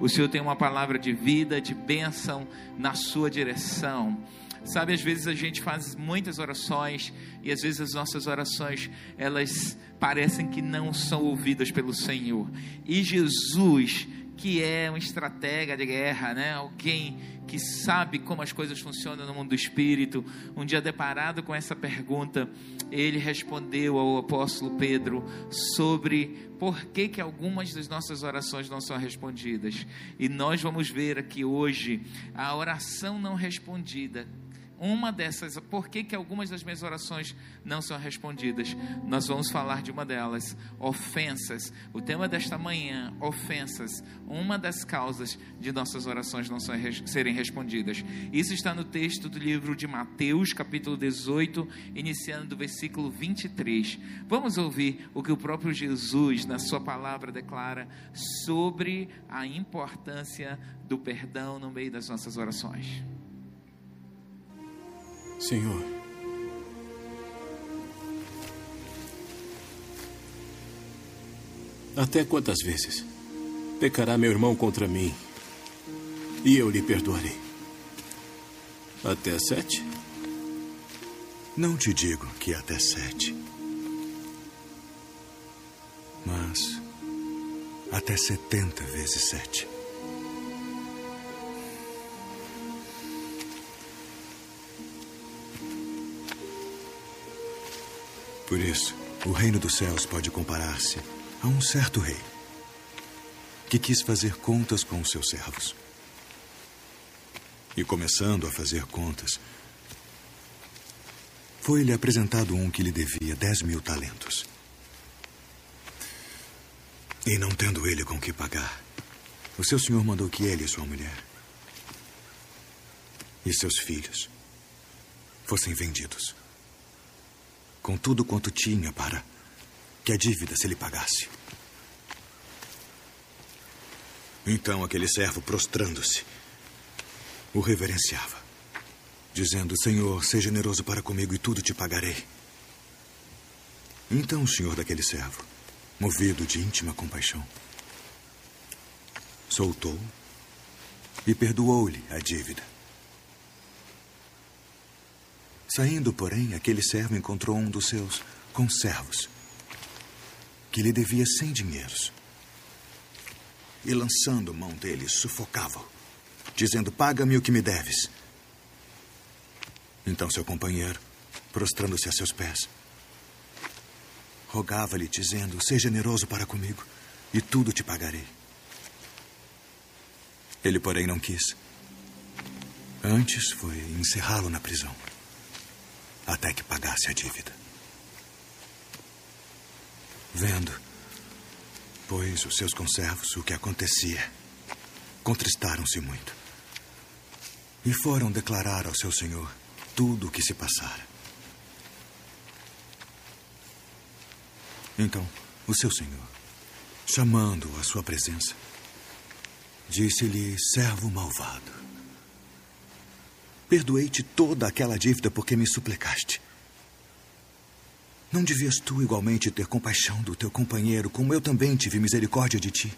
O Senhor tem uma palavra de vida, de bênção na sua direção. Sabe, às vezes a gente faz muitas orações e às vezes as nossas orações, elas parecem que não são ouvidas pelo Senhor. E Jesus, que é um estratega de guerra, né? Alguém que sabe como as coisas funcionam no mundo do espírito, um dia deparado com essa pergunta, ele respondeu ao apóstolo Pedro sobre por que, que algumas das nossas orações não são respondidas. E nós vamos ver aqui hoje a oração não respondida uma dessas, por que, que algumas das minhas orações não são respondidas? Nós vamos falar de uma delas, ofensas. O tema desta manhã, ofensas, uma das causas de nossas orações não serem respondidas. Isso está no texto do livro de Mateus, capítulo 18, iniciando do versículo 23. Vamos ouvir o que o próprio Jesus, na sua palavra, declara sobre a importância do perdão no meio das nossas orações. Senhor, até quantas vezes pecará meu irmão contra mim e eu lhe perdoarei? Até sete? Não te digo que até sete, mas até setenta vezes sete. Por isso, o reino dos céus pode comparar-se a um certo rei que quis fazer contas com os seus servos. E começando a fazer contas, foi-lhe apresentado um que lhe devia dez mil talentos. E não tendo ele com que pagar, o seu senhor mandou que ele e sua mulher e seus filhos fossem vendidos com tudo quanto tinha para que a dívida se lhe pagasse. Então aquele servo, prostrando-se, o reverenciava, dizendo: Senhor, seja generoso para comigo e tudo te pagarei. Então o senhor daquele servo, movido de íntima compaixão, soltou e perdoou-lhe a dívida. Saindo, porém, aquele servo encontrou um dos seus conservos, que lhe devia cem dinheiros. E lançando mão dele, sufocava-o, dizendo: Paga-me o que me deves. Então seu companheiro, prostrando-se a seus pés, rogava-lhe, dizendo: Seja generoso para comigo, e tudo te pagarei. Ele, porém, não quis. Antes foi encerrá-lo na prisão até que pagasse a dívida. Vendo, pois, os seus conservos o que acontecia, contristaram-se muito e foram declarar ao seu senhor tudo o que se passara. Então, o seu senhor, chamando-o à sua presença, disse-lhe: servo malvado. Perdoei-te toda aquela dívida porque me suplicaste. Não devias tu igualmente ter compaixão do teu companheiro, como eu também tive misericórdia de ti?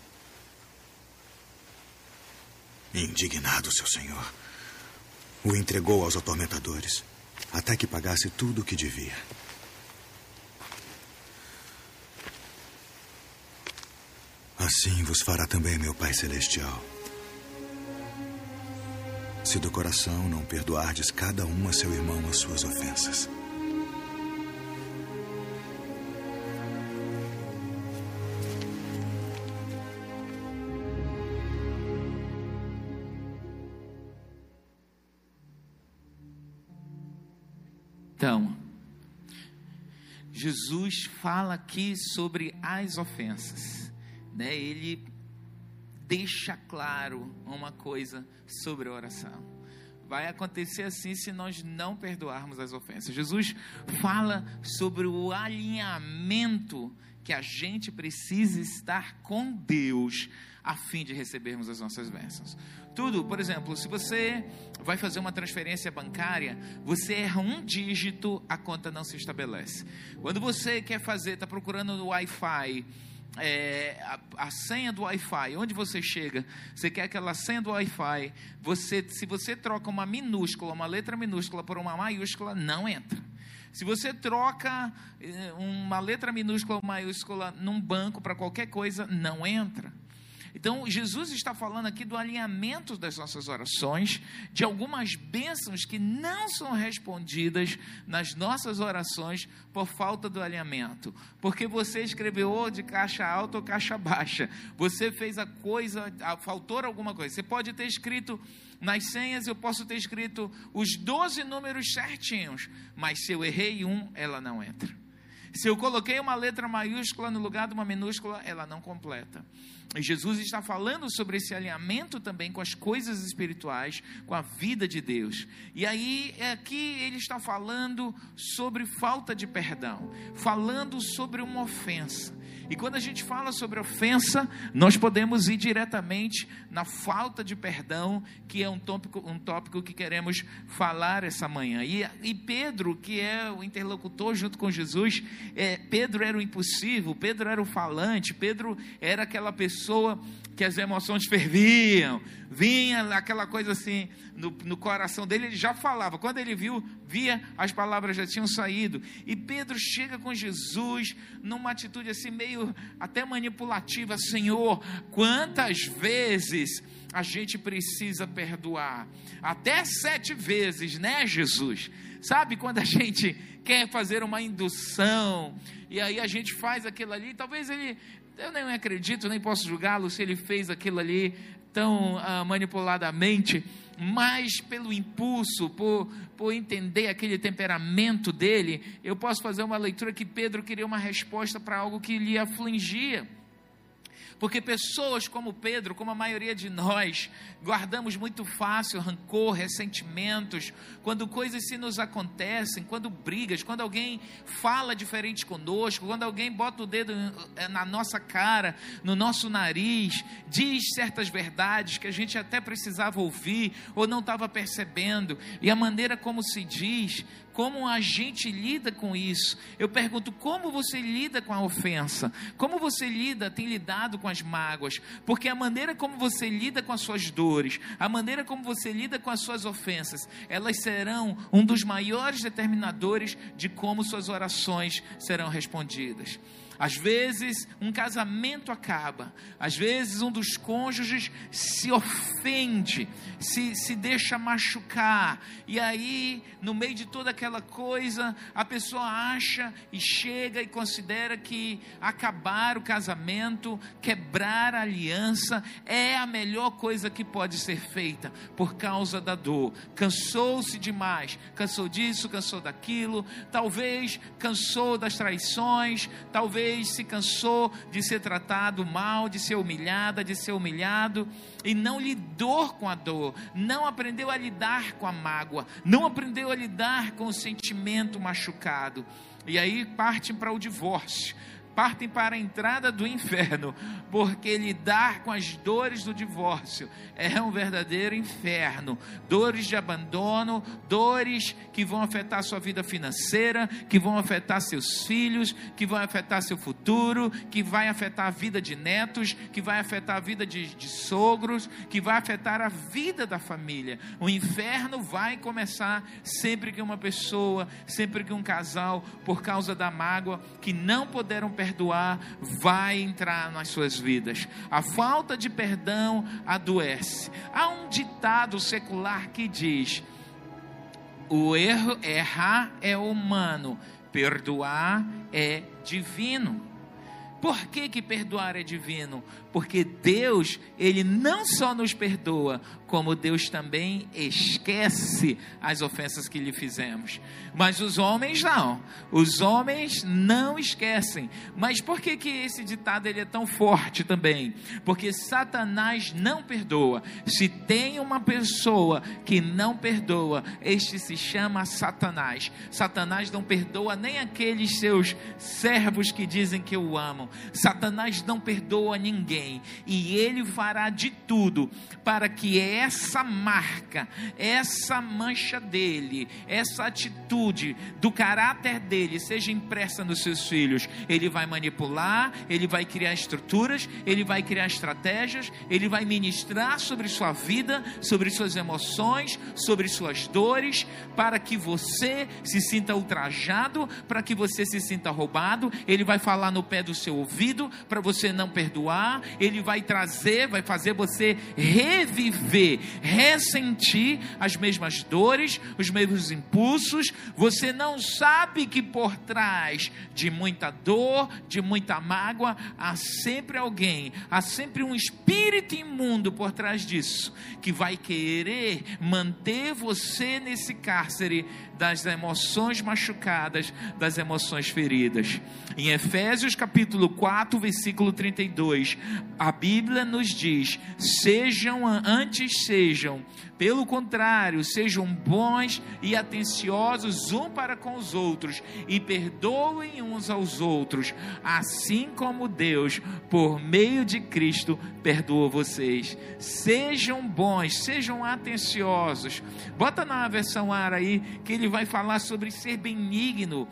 Indignado, seu senhor, o entregou aos atormentadores, até que pagasse tudo o que devia. Assim vos fará também meu Pai Celestial se do coração não perdoardes cada um a seu irmão as suas ofensas. Então, Jesus fala aqui sobre as ofensas, né? Ele deixa claro uma coisa sobre a oração. Vai acontecer assim se nós não perdoarmos as ofensas. Jesus fala sobre o alinhamento que a gente precisa estar com Deus a fim de recebermos as nossas bênçãos. Tudo, por exemplo, se você vai fazer uma transferência bancária, você erra um dígito, a conta não se estabelece. Quando você quer fazer, está procurando no Wi-Fi, é, a, a, senha do Wi-Fi, onde você chega, você quer aquela senha do Wi-Fi, você, se você troca uma minúscula, uma letra minúscula por uma maiúscula, não entra. Se você troca eh, uma letra minúscula ou maiúscula num banco para qualquer coisa, não entra. Então, Jesus está falando aqui do alinhamento das nossas orações, de algumas bênçãos que não são respondidas nas nossas orações por falta do alinhamento. Porque você escreveu ou de caixa alta ou caixa baixa. Você fez a coisa, faltou alguma coisa. Você pode ter escrito nas senhas, eu posso ter escrito os 12 números certinhos, mas se eu errei um, ela não entra. Se eu coloquei uma letra maiúscula no lugar de uma minúscula, ela não completa. E Jesus está falando sobre esse alinhamento também com as coisas espirituais, com a vida de Deus. E aí, aqui ele está falando sobre falta de perdão, falando sobre uma ofensa. E quando a gente fala sobre ofensa, nós podemos ir diretamente na falta de perdão, que é um tópico, um tópico que queremos falar essa manhã. E, e Pedro, que é o interlocutor junto com Jesus, é, Pedro era o impossível, Pedro era o falante, Pedro era aquela pessoa que as emoções ferviam, vinha aquela coisa assim no, no, coração dele, ele já falava. Quando ele viu, via, as palavras já tinham saído. E Pedro chega com Jesus numa atitude assim, meio até manipulativa: Senhor, quantas vezes a gente precisa perdoar? Até sete vezes, né, Jesus? Sabe quando a gente quer fazer uma indução e aí a gente faz aquilo ali, talvez ele eu nem acredito, nem posso julgá-lo se ele fez aquilo ali tão uh, manipuladamente, mas pelo impulso, por, por entender aquele temperamento dele, eu posso fazer uma leitura que Pedro queria uma resposta para algo que lhe afligia. Porque pessoas como Pedro, como a maioria de nós, guardamos muito fácil rancor, ressentimentos, quando coisas se nos acontecem, quando brigas, quando alguém fala diferente conosco, quando alguém bota o dedo eh, na nossa cara, no nosso nariz, diz certas verdades que a gente até precisava ouvir ou não estava percebendo, e a maneira como se diz como a gente lida com isso. Eu pergunto como você lida com a ofensa, como você lida, tem lidado com as mágoas, porque a maneira como você lida com as suas dores, a maneira como você lida com as suas ofensas, elas serão um dos maiores determinadores de como suas orações serão respondidas. Às vezes um casamento acaba, às vezes um dos cônjuges se ofende, se, se deixa machucar, e aí, no meio de toda aquela coisa, a pessoa acha e chega e considera que acabar o casamento, quebrar a aliança, é a melhor coisa que pode ser feita por causa da dor. Cansou-se demais, cansou disso, cansou daquilo, talvez cansou das traições, talvez se cansou de ser tratado mal, de ser humilhada, de ser humilhado, e não lidou com a dor, não aprendeu a lidar com a mágoa, não aprendeu a lidar com o sentimento machucado. E aí partem para o divórcio partem para a entrada do inferno, porque lidar com as dores do divórcio é um verdadeiro inferno. Dores de abandono, dores que vão afetar sua vida financeira, que vão afetar seus filhos, que vão afetar seu futuro, que vai afetar a vida de netos, que vai afetar a vida de, de sogros, que vai afetar a vida da família. O inferno vai começar sempre que uma pessoa, sempre que um casal, por causa da mágoa, que não puderam perdoar vai entrar nas suas vidas. A falta de perdão adoece. Há um ditado secular que diz: o erro, errar é humano, perdoar é divino. Por que, que perdoar é divino? Porque Deus, Ele não só nos perdoa, como Deus também esquece as ofensas que lhe fizemos. Mas os homens não. Os homens não esquecem. Mas por que, que esse ditado ele é tão forte também? Porque Satanás não perdoa. Se tem uma pessoa que não perdoa, este se chama Satanás. Satanás não perdoa nem aqueles seus servos que dizem que o amam. Satanás não perdoa ninguém e ele fará de tudo para que essa marca, essa mancha dele, essa atitude do caráter dele seja impressa nos seus filhos. Ele vai manipular, ele vai criar estruturas, ele vai criar estratégias, ele vai ministrar sobre sua vida, sobre suas emoções, sobre suas dores, para que você se sinta ultrajado, para que você se sinta roubado. Ele vai falar no pé do seu ouvido para você não perdoar. Ele vai trazer, vai fazer você reviver, ressentir as mesmas dores, os mesmos impulsos. Você não sabe que por trás de muita dor, de muita mágoa, há sempre alguém, há sempre um espírito imundo por trás disso, que vai querer manter você nesse cárcere das emoções machucadas, das emoções feridas. Em Efésios capítulo 4, versículo 32, a Bíblia nos diz: "Sejam antes sejam, pelo contrário, sejam bons e atenciosos um para com os outros e perdoem uns aos outros, assim como Deus, por meio de Cristo, perdoou vocês. Sejam bons, sejam atenciosos. Bota na versão ARA aí que ele vai falar sobre ser benigno,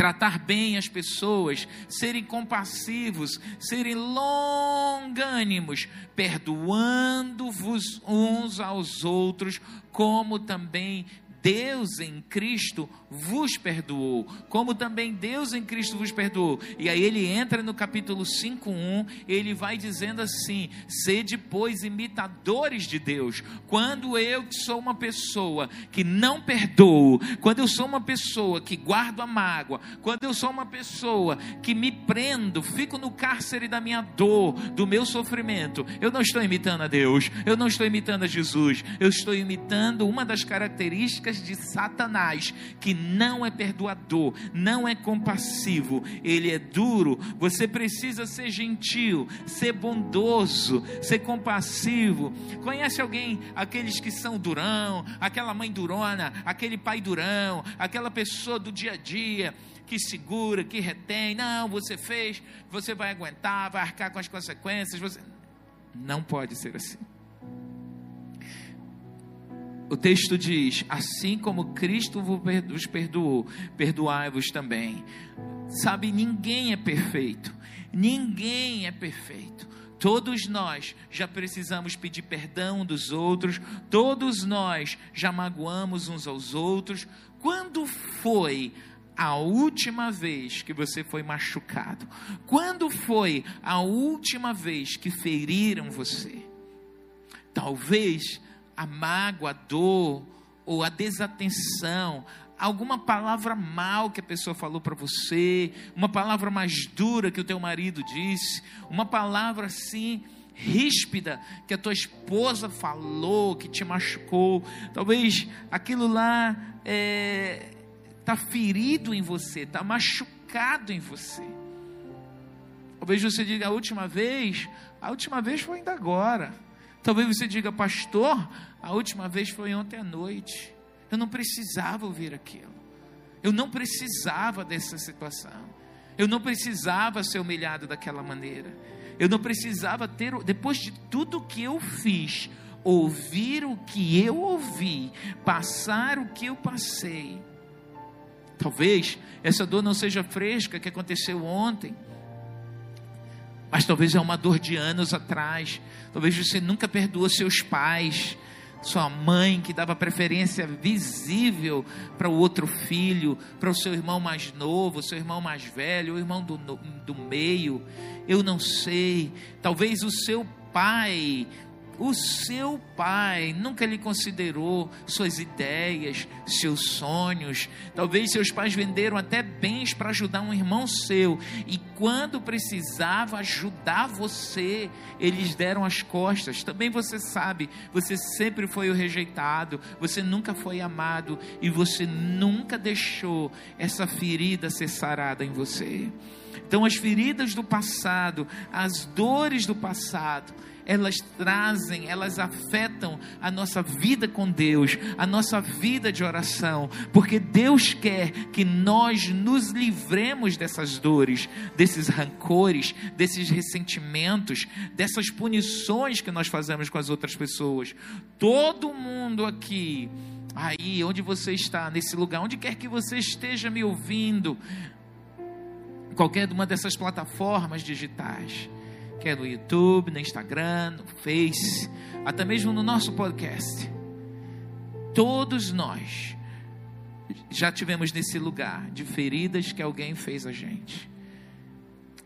tratar bem as pessoas, serem compassivos, serem longânimos, perdoando-vos uns aos outros, como também Deus em Cristo vos perdoou, como também Deus em Cristo vos perdoou. E aí ele entra no capítulo 5:1, ele vai dizendo assim: "Sede pois imitadores de Deus". Quando eu sou uma pessoa que não perdoo, quando eu sou uma pessoa que guardo a mágoa, quando eu sou uma pessoa que me prendo, fico no cárcere da minha dor, do meu sofrimento, eu não estou imitando a Deus, eu não estou imitando a Jesus, eu estou imitando uma das características de Satanás, que não é perdoador, não é compassivo, ele é duro. Você precisa ser gentil, ser bondoso, ser compassivo. Conhece alguém, aqueles que são durão, aquela mãe durona, aquele pai durão, aquela pessoa do dia a dia que segura, que retém. Não, você fez, você vai aguentar, vai arcar com as consequências. Você... Não pode ser assim o texto diz: assim como Cristo vos perdoou, perdoai-vos também. Sabe, ninguém é perfeito, ninguém é perfeito. Todos nós já precisamos pedir perdão dos outros, todos nós já magoamos uns aos outros. Quando foi a última vez que você foi machucado? Quando foi a última vez que feriram você? Talvez a mágoa, a dor ou a desatenção, alguma palavra mal que a pessoa falou para você, uma palavra mais dura que o teu marido disse, uma palavra assim ríspida que a tua esposa falou, que te machucou, talvez aquilo lá está é, ferido em você, está machucado em você. Talvez você diga a última vez, a última vez foi ainda agora. Talvez você diga, pastor, a última vez foi ontem à noite. Eu não precisava ouvir aquilo. Eu não precisava dessa situação. Eu não precisava ser humilhado daquela maneira. Eu não precisava ter, depois de tudo que eu fiz, ouvir o que eu ouvi, passar o que eu passei. Talvez essa dor não seja fresca que aconteceu ontem mas talvez é uma dor de anos atrás. Talvez você nunca perdoou seus pais, sua mãe que dava preferência visível para o outro filho, para o seu irmão mais novo, seu irmão mais velho, o irmão do, do meio. Eu não sei. Talvez o seu pai o seu pai nunca lhe considerou suas ideias, seus sonhos. Talvez seus pais venderam até bens para ajudar um irmão seu, e quando precisava ajudar você, eles deram as costas. Também você sabe, você sempre foi o rejeitado, você nunca foi amado e você nunca deixou essa ferida ser sarada em você. Então, as feridas do passado, as dores do passado, elas trazem, elas afetam a nossa vida com Deus, a nossa vida de oração, porque Deus quer que nós nos livremos dessas dores, desses rancores, desses ressentimentos, dessas punições que nós fazemos com as outras pessoas. Todo mundo aqui, aí onde você está, nesse lugar, onde quer que você esteja me ouvindo, qualquer uma dessas plataformas digitais quer no YouTube, no Instagram, no Face, até mesmo no nosso podcast. Todos nós já tivemos nesse lugar de feridas que alguém fez a gente,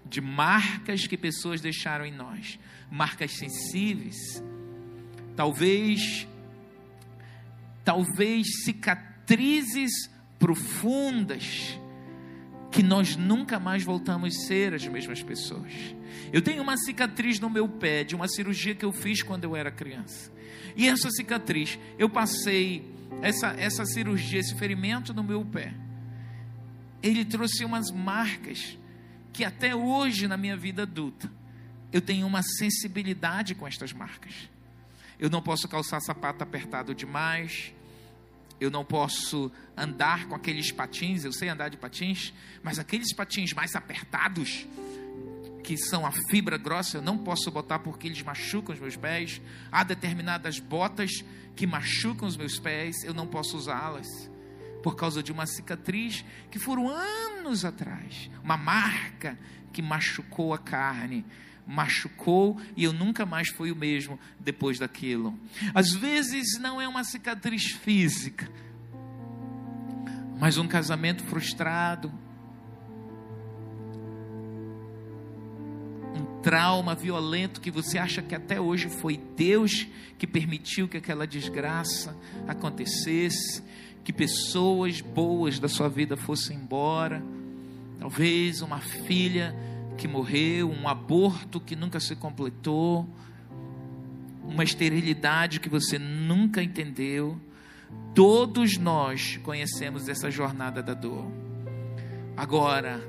de marcas que pessoas deixaram em nós, marcas sensíveis, talvez, talvez cicatrizes profundas que nós nunca mais voltamos a ser as mesmas pessoas. Eu tenho uma cicatriz no meu pé de uma cirurgia que eu fiz quando eu era criança. E essa cicatriz, eu passei essa, essa cirurgia, esse ferimento no meu pé. Ele trouxe umas marcas que até hoje na minha vida adulta eu tenho uma sensibilidade com estas marcas. Eu não posso calçar sapato apertado demais. Eu não posso andar com aqueles patins, eu sei andar de patins, mas aqueles patins mais apertados, que são a fibra grossa, eu não posso botar porque eles machucam os meus pés. Há determinadas botas que machucam os meus pés, eu não posso usá-las por causa de uma cicatriz que foram anos atrás, uma marca que machucou a carne, machucou e eu nunca mais fui o mesmo depois daquilo. Às vezes não é uma cicatriz física, mas um casamento frustrado, trauma violento que você acha que até hoje foi Deus que permitiu que aquela desgraça acontecesse, que pessoas boas da sua vida fossem embora, talvez uma filha que morreu, um aborto que nunca se completou, uma esterilidade que você nunca entendeu. Todos nós conhecemos essa jornada da dor. Agora,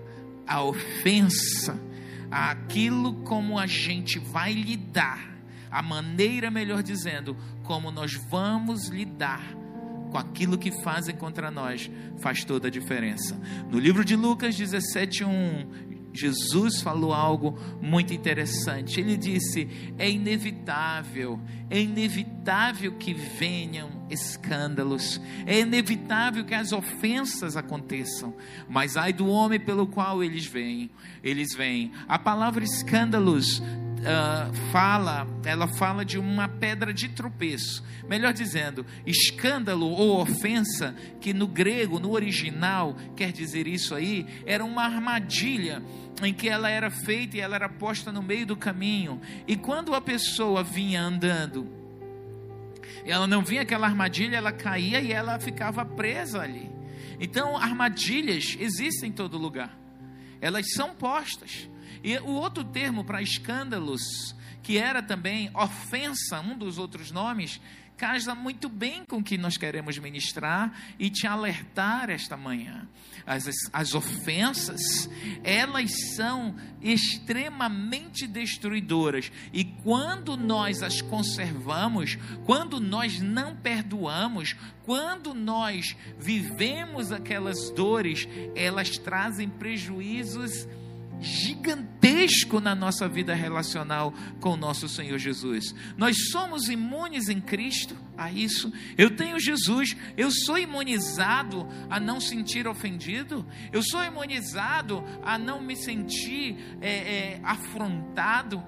a ofensa aquilo como a gente vai lidar, a maneira, melhor dizendo, como nós vamos lidar com aquilo que fazem contra nós, faz toda a diferença. No livro de Lucas 17:1, Jesus falou algo muito interessante. Ele disse: é inevitável, é inevitável que venham escândalos, é inevitável que as ofensas aconteçam, mas ai do homem pelo qual eles vêm, eles vêm. A palavra escândalos uh, fala, ela fala de uma pedra de tropeço. Melhor dizendo, escândalo ou ofensa, que no grego, no original, quer dizer isso aí, era uma armadilha em que ela era feita e ela era posta no meio do caminho. E quando a pessoa vinha andando, ela não vinha aquela armadilha, ela caía e ela ficava presa ali. Então, armadilhas existem em todo lugar. Elas são postas. E o outro termo para escândalos, que era também ofensa, um dos outros nomes, casa muito bem com o que nós queremos ministrar e te alertar esta manhã. As, as ofensas, elas são extremamente destruidoras, e quando nós as conservamos, quando nós não perdoamos, quando nós vivemos aquelas dores, elas trazem prejuízos gigantesco na nossa vida relacional com o nosso Senhor Jesus. Nós somos imunes em Cristo a isso. Eu tenho Jesus, eu sou imunizado a não sentir ofendido, eu sou imunizado a não me sentir é, é, afrontado.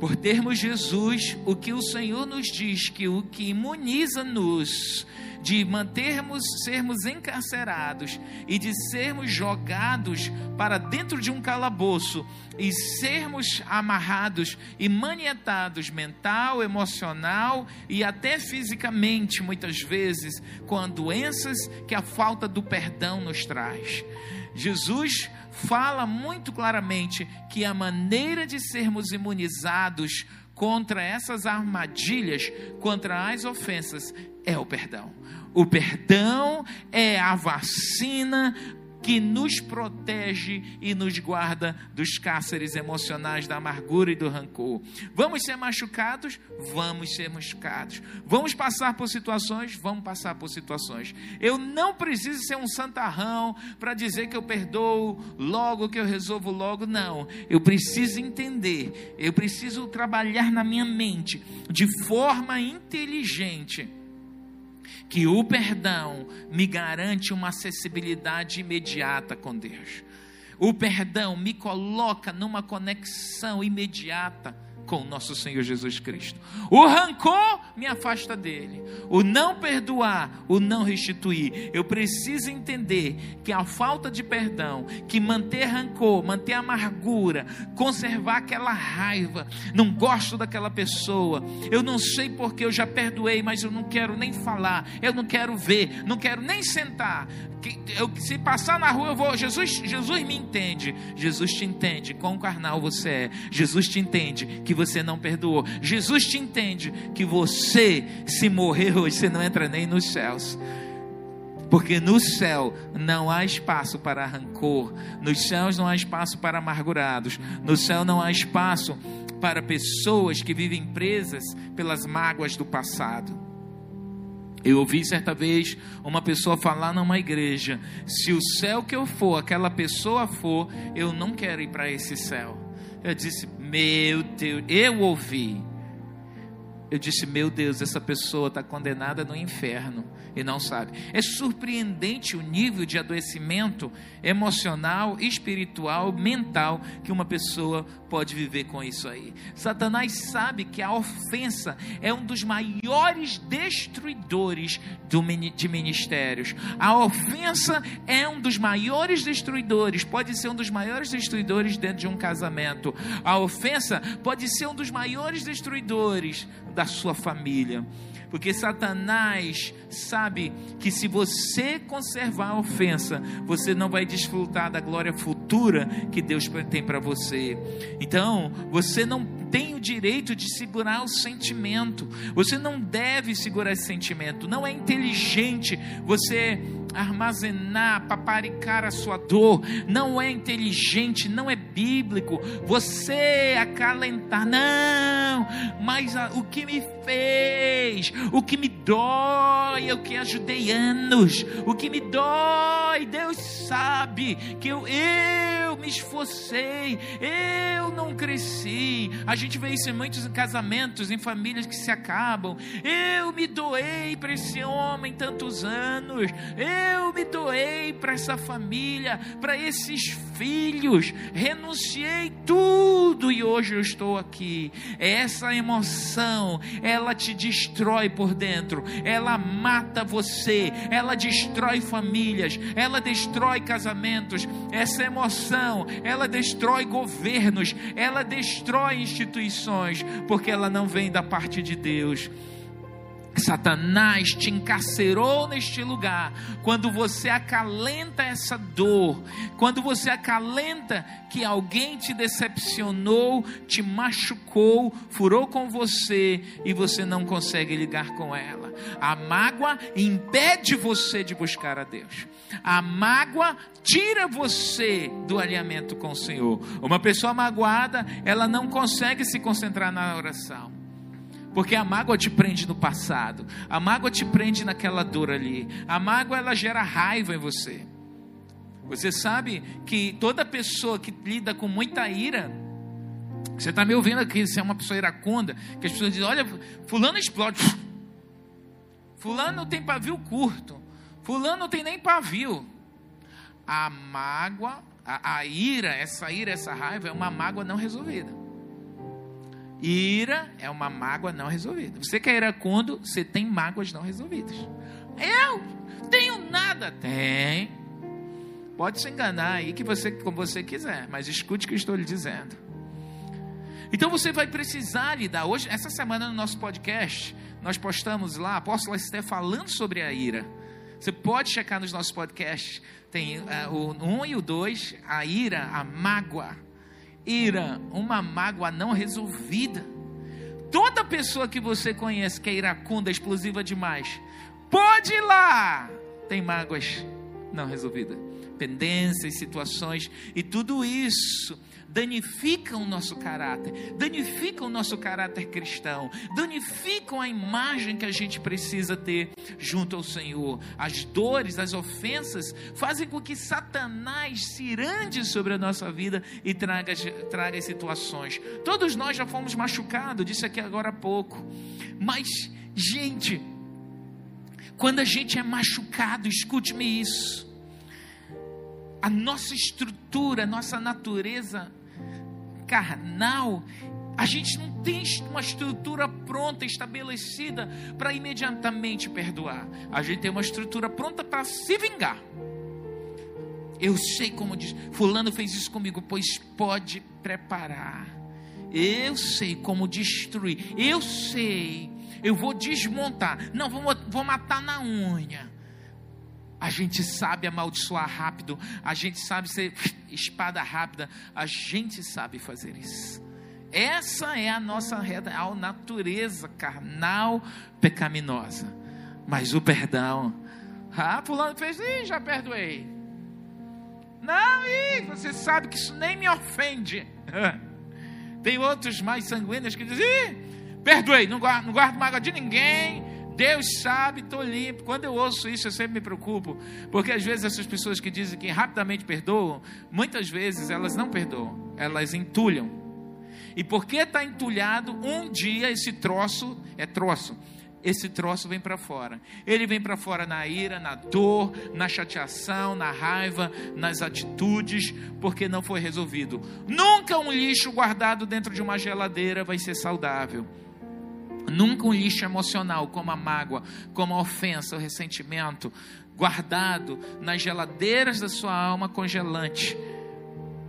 Por termos Jesus, o que o Senhor nos diz que o que imuniza-nos de mantermos, sermos encarcerados e de sermos jogados para dentro de um calabouço e sermos amarrados e manietados mental, emocional e até fisicamente, muitas vezes, com doenças que a falta do perdão nos traz. Jesus fala muito claramente que a maneira de sermos imunizados contra essas armadilhas, contra as ofensas, é o perdão. O perdão é a vacina que nos protege e nos guarda dos cárceres emocionais da amargura e do rancor. Vamos ser machucados? Vamos ser machucados. Vamos passar por situações? Vamos passar por situações. Eu não preciso ser um santarrão para dizer que eu perdoo logo, que eu resolvo logo. Não. Eu preciso entender, eu preciso trabalhar na minha mente de forma inteligente que o perdão me garante uma acessibilidade imediata com Deus. O perdão me coloca numa conexão imediata com o nosso Senhor Jesus Cristo. O rancor me afasta dele. O não perdoar, o não restituir. Eu preciso entender que a falta de perdão, que manter rancor, manter amargura, conservar aquela raiva, não gosto daquela pessoa, eu não sei porque eu já perdoei, mas eu não quero nem falar, eu não quero ver, não quero nem sentar. Eu, se passar na rua, eu vou. Jesus, Jesus me entende. Jesus te entende. Quão carnal você é. Jesus te entende que você não perdoou. Jesus te entende que você, se morrer hoje, você não entra nem nos céus. Porque no céu não há espaço para rancor, nos céus não há espaço para amargurados, no céu não há espaço para pessoas que vivem presas pelas mágoas do passado. Eu ouvi certa vez uma pessoa falar numa igreja: se o céu que eu for, aquela pessoa for, eu não quero ir para esse céu. Eu disse: meu Deus, eu ouvi. Eu disse: Meu Deus, essa pessoa está condenada no inferno e não sabe. É surpreendente o nível de adoecimento emocional, espiritual, mental que uma pessoa pode viver com isso aí. Satanás sabe que a ofensa é um dos maiores destruidores de ministérios. A ofensa é um dos maiores destruidores, pode ser um dos maiores destruidores dentro de um casamento. A ofensa pode ser um dos maiores destruidores da sua família. Porque Satanás sabe que se você conservar a ofensa, você não vai desfrutar da glória futura que Deus tem para você. Então, você não tem o direito de segurar o sentimento. Você não deve segurar esse sentimento. Não é inteligente você armazenar, paparicar a sua dor. Não é inteligente, não é bíblico. Você acalentar, não. Mas o que me fez, o que me dói, eu que ajudei anos. O que me dói, Deus sabe que eu, eu me esforcei, eu não cresci. A gente vê isso em muitos casamentos, em famílias que se acabam. Eu me doei para esse homem tantos anos. Eu eu me doei para essa família, para esses filhos, renunciei tudo e hoje eu estou aqui. Essa emoção, ela te destrói por dentro, ela mata você, ela destrói famílias, ela destrói casamentos. Essa emoção, ela destrói governos, ela destrói instituições, porque ela não vem da parte de Deus. Satanás te encarcerou neste lugar, quando você acalenta essa dor, quando você acalenta que alguém te decepcionou, te machucou, furou com você e você não consegue ligar com ela. A mágoa impede você de buscar a Deus. A mágoa tira você do alinhamento com o Senhor. Uma pessoa magoada, ela não consegue se concentrar na oração. Porque a mágoa te prende no passado. A mágoa te prende naquela dor ali. A mágoa ela gera raiva em você. Você sabe que toda pessoa que lida com muita ira, você está me ouvindo aqui, você é uma pessoa iracunda, que as pessoas dizem: olha, Fulano explode. Fulano tem pavio curto. Fulano não tem nem pavio. A mágoa, a, a ira, essa ira, essa raiva é uma mágoa não resolvida. Ira é uma mágoa não resolvida. Você que é iracundo, você tem mágoas não resolvidas. Eu tenho nada. Tem. Pode se enganar aí que você, como você quiser, mas escute o que estou lhe dizendo. Então você vai precisar lidar. Hoje, essa semana no nosso podcast, nós postamos lá, a apóstola Esther falando sobre a ira. Você pode checar nos nossos podcasts. Tem uh, o 1 um e o 2, a ira, a mágoa ira, uma mágoa não resolvida. Toda pessoa que você conhece que é iracunda, explosiva demais, pode ir lá, tem mágoas não resolvidas. pendências, situações, e tudo isso danificam o nosso caráter, danificam o nosso caráter cristão, danificam a imagem que a gente precisa ter junto ao Senhor. As dores, as ofensas fazem com que Satanás se irande sobre a nossa vida e traga, traga situações. Todos nós já fomos machucados, disse aqui agora há pouco. Mas, gente, quando a gente é machucado, escute-me isso. A nossa estrutura, a nossa natureza carnal, a gente não tem uma estrutura pronta, estabelecida para imediatamente perdoar. A gente tem uma estrutura pronta para se vingar. Eu sei como diz, fulano fez isso comigo, pois pode preparar. Eu sei como destruir. Eu sei. Eu vou desmontar. Não, vou, vou matar na unha. A gente sabe amaldiçoar rápido, a gente sabe ser espada rápida, a gente sabe fazer isso. Essa é a nossa real natureza carnal pecaminosa. Mas o perdão, ah, fulano fez, ih, já perdoei. Não, ih, você sabe que isso nem me ofende. Tem outros mais sanguíneos que dizem, ih, perdoei, não guardo, não guardo mágoa de ninguém, Deus sabe, estou limpo. Quando eu ouço isso, eu sempre me preocupo, porque às vezes essas pessoas que dizem que rapidamente perdoam, muitas vezes elas não perdoam, elas entulham. E porque está entulhado, um dia esse troço é troço. Esse troço vem para fora. Ele vem para fora na ira, na dor, na chateação, na raiva, nas atitudes, porque não foi resolvido. Nunca um lixo guardado dentro de uma geladeira vai ser saudável. Nunca um lixo emocional, como a mágoa, como a ofensa, o ressentimento, guardado nas geladeiras da sua alma congelante,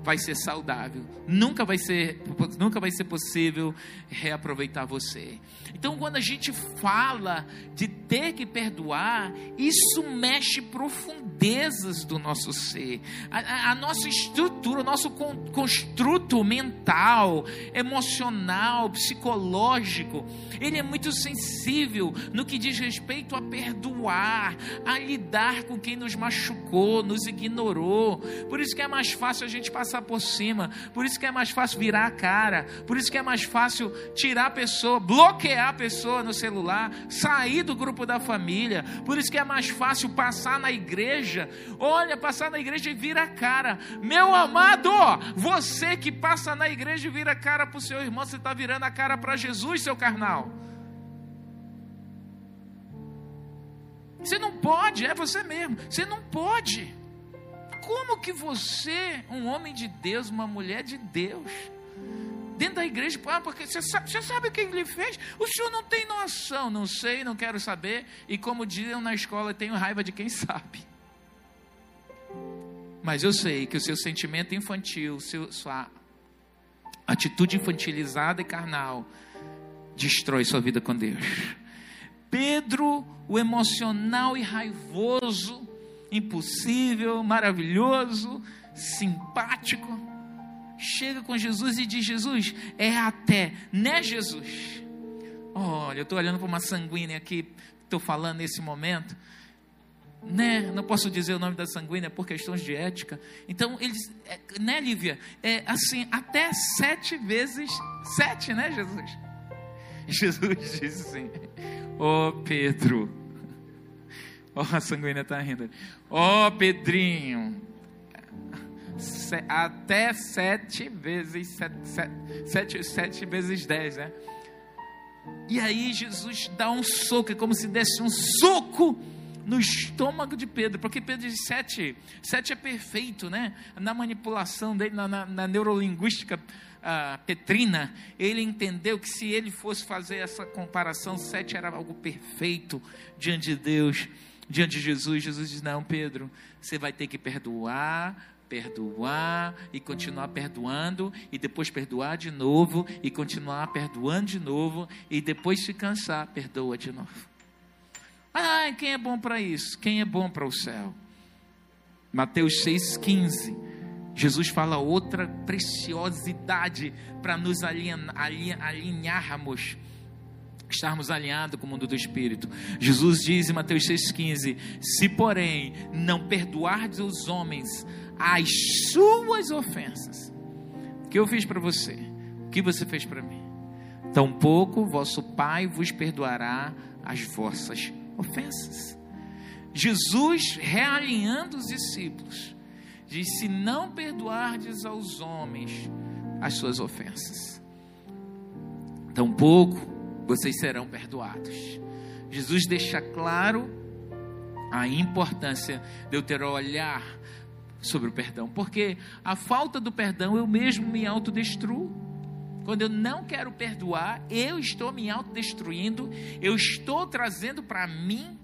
vai ser saudável. Nunca vai ser, nunca vai ser possível reaproveitar você. Então, quando a gente fala de ter que perdoar, isso mexe profundezas do nosso ser. A, a, a nossa estrutura, o nosso construto mental, emocional, psicológico, ele é muito sensível no que diz respeito a perdoar, a lidar com quem nos machucou, nos ignorou. Por isso que é mais fácil a gente passar por cima, por isso que é mais fácil virar a cara, por isso que é mais fácil tirar a pessoa, bloquear a pessoa no celular, sair do grupo da família. Por isso que é mais fácil passar na igreja. Olha, passar na igreja e vira a cara. Meu amado, você que passa na igreja e vira a cara para o seu irmão, você está virando a cara para Jesus, seu carnal. Você não pode, é você mesmo. Você não pode. Como que você, um homem de Deus, uma mulher de Deus, dentro da igreja, ah, porque você sabe, você sabe o que ele fez? O senhor não tem noção, não sei, não quero saber. E como diziam na escola, tenho raiva de quem sabe. Mas eu sei que o seu sentimento infantil, seu, sua atitude infantilizada e carnal, destrói sua vida com Deus. Pedro, o emocional e raivoso, impossível, maravilhoso, simpático, chega com Jesus e diz: Jesus, é até, né, Jesus? Olha, eu estou olhando para uma sanguínea aqui, estou falando nesse momento. Né, não posso dizer o nome da sanguínea por questões de ética. Então, eles, é, né, Lívia? É assim, até sete vezes, sete, né, Jesus? Jesus disse assim: Ô oh, Pedro, ó, oh, a sanguínea está rindo. Ó oh, Pedrinho, até sete vezes sete, sete, sete vezes dez, né? E aí Jesus dá um soco, é como se desse um soco no estômago de Pedro, porque Pedro diz sete, sete é perfeito, né? Na manipulação dele, na, na, na neurolinguística uh, petrina, ele entendeu que se ele fosse fazer essa comparação, sete era algo perfeito diante de Deus, diante de Jesus. Jesus diz: Não, Pedro, você vai ter que perdoar, perdoar e continuar perdoando, e depois perdoar de novo, e continuar perdoando de novo, e depois se cansar, perdoa de novo. Ah, quem é bom para isso? Quem é bom para o céu? Mateus 6,15. Jesus fala outra preciosidade para nos alinharmos. Estarmos alinhados com o mundo do Espírito. Jesus diz em Mateus 6,15: Se, porém, não perdoardes os homens as suas ofensas, o que eu fiz para você? O que você fez para mim? Tampouco vosso Pai vos perdoará as vossas ofensas. Jesus, realinhando os discípulos, diz: Se não perdoardes aos homens as suas ofensas, tampouco vocês serão perdoados. Jesus deixa claro a importância de eu ter olhar sobre o perdão, porque a falta do perdão eu mesmo me autodestruo. Quando eu não quero perdoar, eu estou me autodestruindo, eu estou trazendo para mim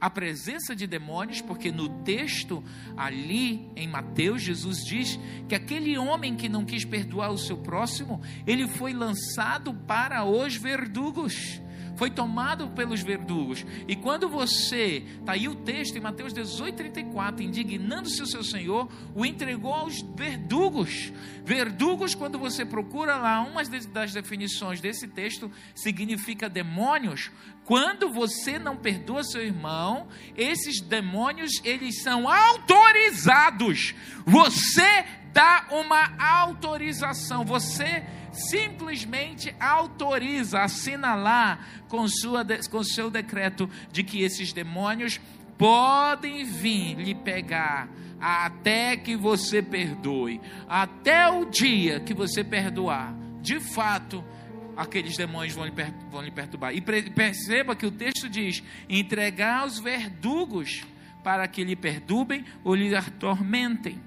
a presença de demônios, porque no texto ali em Mateus, Jesus diz que aquele homem que não quis perdoar o seu próximo, ele foi lançado para os verdugos foi tomado pelos verdugos. E quando você, está aí o texto em Mateus 18, 34, indignando-se o seu Senhor, o entregou aos verdugos. Verdugos, quando você procura lá, uma das definições desse texto significa demônios. Quando você não perdoa seu irmão, esses demônios, eles são autorizados. Você dá uma autorização. Você simplesmente autoriza, assina lá com, sua, com seu decreto de que esses demônios podem vir lhe pegar até que você perdoe, até o dia que você perdoar. De fato, aqueles demônios vão lhe, vão lhe perturbar. E perceba que o texto diz: entregar os verdugos para que lhe perturbem ou lhe atormentem.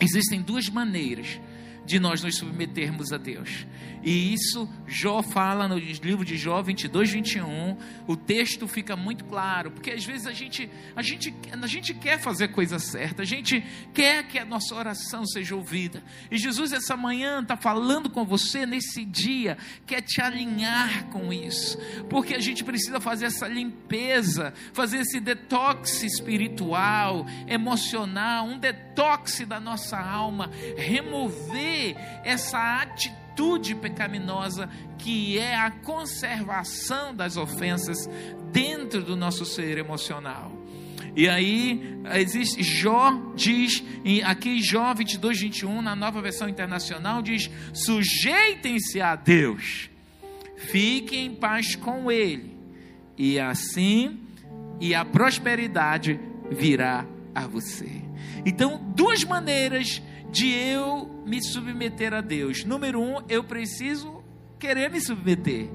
Existem duas maneiras de nós nos submetermos a Deus. E isso Jó fala no livro de Jó 22, 21. O texto fica muito claro, porque às vezes a gente, a gente, a gente quer fazer a coisa certa, a gente quer que a nossa oração seja ouvida. E Jesus, essa manhã, está falando com você nesse dia, quer te alinhar com isso, porque a gente precisa fazer essa limpeza, fazer esse detox espiritual, emocional, um detox da nossa alma, remover essa atitude pecaminosa que é a conservação das ofensas dentro do nosso ser emocional. E aí, existe, Jó diz, aqui Jó 22, 21, na nova versão internacional, diz: sujeitem-se a Deus, fiquem em paz com Ele, e assim, e a prosperidade virá a você. Então, duas maneiras de eu me submeter a Deus. Número um, eu preciso querer me submeter.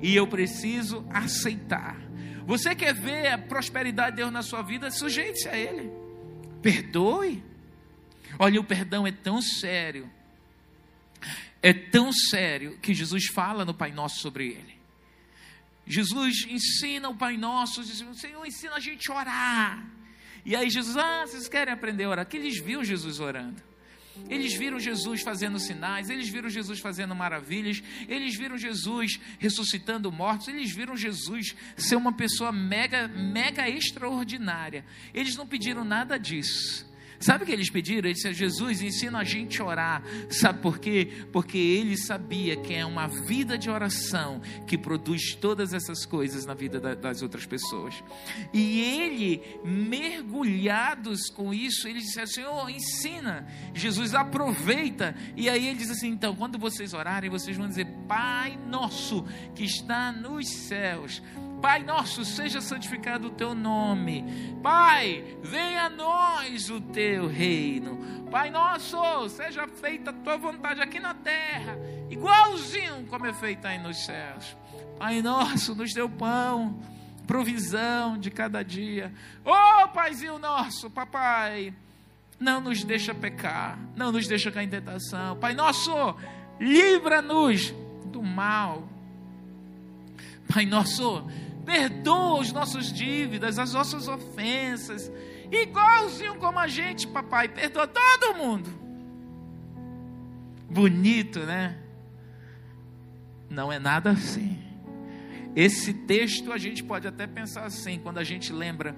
E eu preciso aceitar. Você quer ver a prosperidade de Deus na sua vida? Sujeite-se a Ele. Perdoe. Olha, o perdão é tão sério. É tão sério que Jesus fala no Pai Nosso sobre ele. Jesus ensina o Pai Nosso, diz, Senhor, ensina a gente a orar. E aí Jesus, ah, vocês querem aprender a orar? Que eles viam Jesus orando. Eles viram Jesus fazendo sinais, eles viram Jesus fazendo maravilhas, eles viram Jesus ressuscitando mortos, eles viram Jesus ser uma pessoa mega, mega extraordinária. Eles não pediram nada disso. Sabe o que eles pediram? Eles disseram: Jesus, ensina a gente a orar. Sabe por quê? Porque ele sabia que é uma vida de oração que produz todas essas coisas na vida das outras pessoas. E ele, mergulhados com isso, ele disse: Senhor, ensina. Jesus aproveita. E aí ele diz assim: então, quando vocês orarem, vocês vão dizer: Pai nosso que está nos céus Pai nosso, seja santificado o teu nome. Pai, venha a nós o teu reino. Pai nosso, seja feita a tua vontade aqui na terra, igualzinho como é feita aí nos céus. Pai nosso, nos deu pão, provisão de cada dia. Oh, Paizinho nosso, papai, não nos deixa pecar, não nos deixa cair em tentação. Pai nosso, livra-nos do mal. Pai nosso, perdoa os nossos dívidas, as nossas ofensas, igualzinho como a gente, papai, perdoa todo mundo. Bonito, né? Não é nada assim. Esse texto a gente pode até pensar assim, quando a gente lembra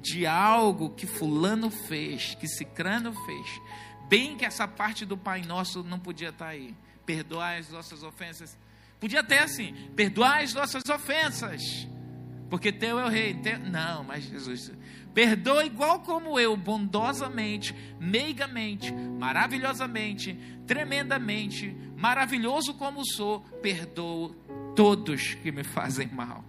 de algo que fulano fez, que cicrano fez. Bem que essa parte do Pai Nosso não podia estar aí. Perdoar as nossas ofensas Podia ter assim: perdoai as nossas ofensas, porque teu é o rei. Teu... Não, mas Jesus, perdoa igual como eu, bondosamente, meigamente, maravilhosamente, tremendamente, maravilhoso como sou, perdoo todos que me fazem mal.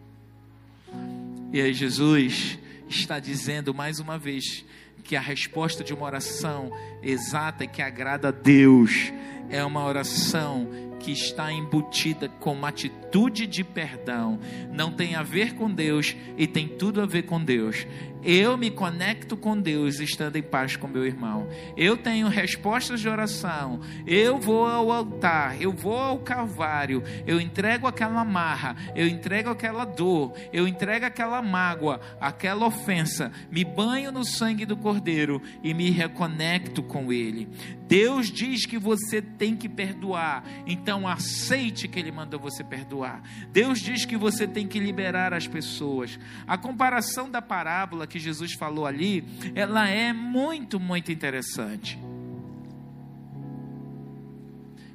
E aí, Jesus está dizendo mais uma vez que a resposta de uma oração exata e que agrada a Deus é uma oração que está embutida com uma atitude de perdão. Não tem a ver com Deus e tem tudo a ver com Deus. Eu me conecto com Deus estando em paz com meu irmão. Eu tenho respostas de oração. Eu vou ao altar, eu vou ao Calvário, eu entrego aquela marra, eu entrego aquela dor, eu entrego aquela mágoa, aquela ofensa, me banho no sangue do Cordeiro e me reconecto com Ele. Deus diz que você tem que perdoar, então aceite que Ele mandou você perdoar. Deus diz que você tem que liberar as pessoas. A comparação da parábola que Jesus falou ali, ela é muito, muito interessante.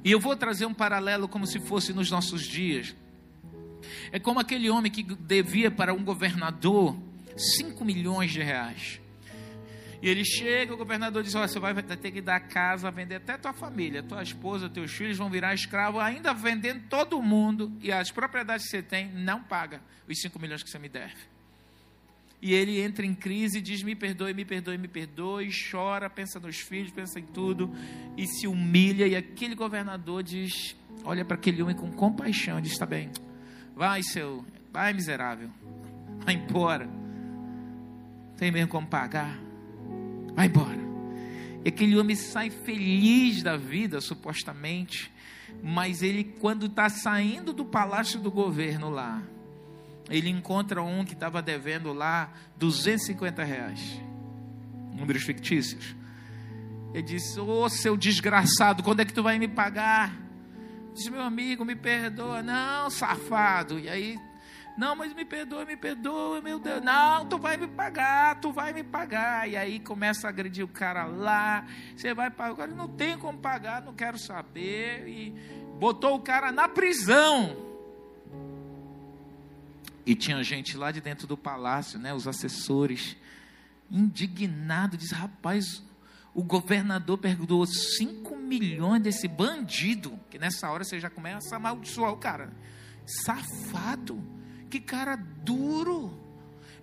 E eu vou trazer um paralelo como se fosse nos nossos dias. É como aquele homem que devia para um governador 5 milhões de reais. E ele chega, o governador diz: Olha, você vai ter que dar casa, vender até tua família, tua esposa, teus filhos vão virar escravo, ainda vendendo todo mundo, e as propriedades que você tem, não paga os 5 milhões que você me deve. E ele entra em crise diz: Me perdoe, me perdoe, me perdoe, chora, pensa nos filhos, pensa em tudo, e se humilha. E aquele governador diz: Olha para aquele homem com compaixão, diz: Está bem, vai, seu, vai, miserável, vai embora. Tem mesmo como pagar? Vai embora. E aquele homem sai feliz da vida, supostamente, mas ele, quando está saindo do palácio do governo lá, ele encontra um que estava devendo lá 250 reais. Números fictícios. Ele disse: Ô oh, seu desgraçado, quando é que tu vai me pagar? Diz: Meu amigo, me perdoa. Não, safado. E aí, não, mas me perdoa, me perdoa, meu Deus. Não, tu vai me pagar, tu vai me pagar. E aí começa a agredir o cara lá. Você vai pagar. Não tem como pagar, não quero saber. E botou o cara na prisão. E tinha gente lá de dentro do palácio, né, os assessores, indignado, diz: rapaz, o governador perdoou 5 milhões desse bandido, que nessa hora você já começa a amaldiçoar o cara. Safado, que cara duro,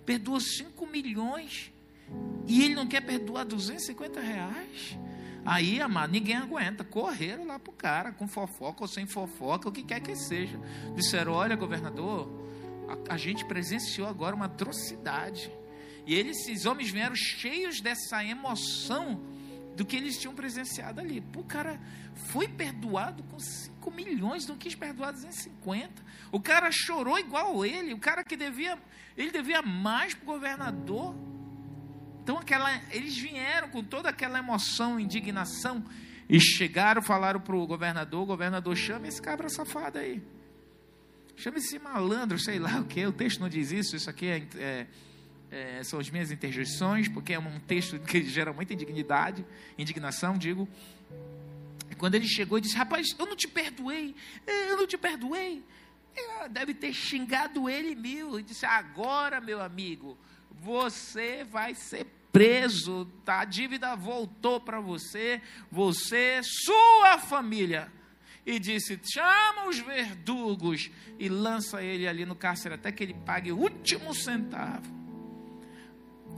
perdoou 5 milhões e ele não quer perdoar 250 reais. Aí, amado, ninguém aguenta. Correram lá para o cara, com fofoca ou sem fofoca, o que quer que seja. Disseram: Olha, governador, a, a gente presenciou agora uma atrocidade. E eles, esses homens vieram cheios dessa emoção do que eles tinham presenciado ali. o cara foi perdoado com 5 milhões, não quis perdoar 250. O cara chorou igual ele, o cara que devia, ele devia mais para o governador. Então aquela, eles vieram com toda aquela emoção, indignação, e chegaram, falaram para o governador, governador chama esse cabra safado aí. Chame-se malandro, sei lá o que. O texto não diz isso. Isso aqui é, é, é, são as minhas interjeições, porque é um texto que gera muita indignidade, indignação, digo. Quando ele chegou e disse: Rapaz, eu não te perdoei, eu não te perdoei. Deve ter xingado ele mil. E disse: Agora, meu amigo, você vai ser preso. Tá? A dívida voltou para você, você, sua família e disse: chama os verdugos e lança ele ali no cárcere até que ele pague o último centavo.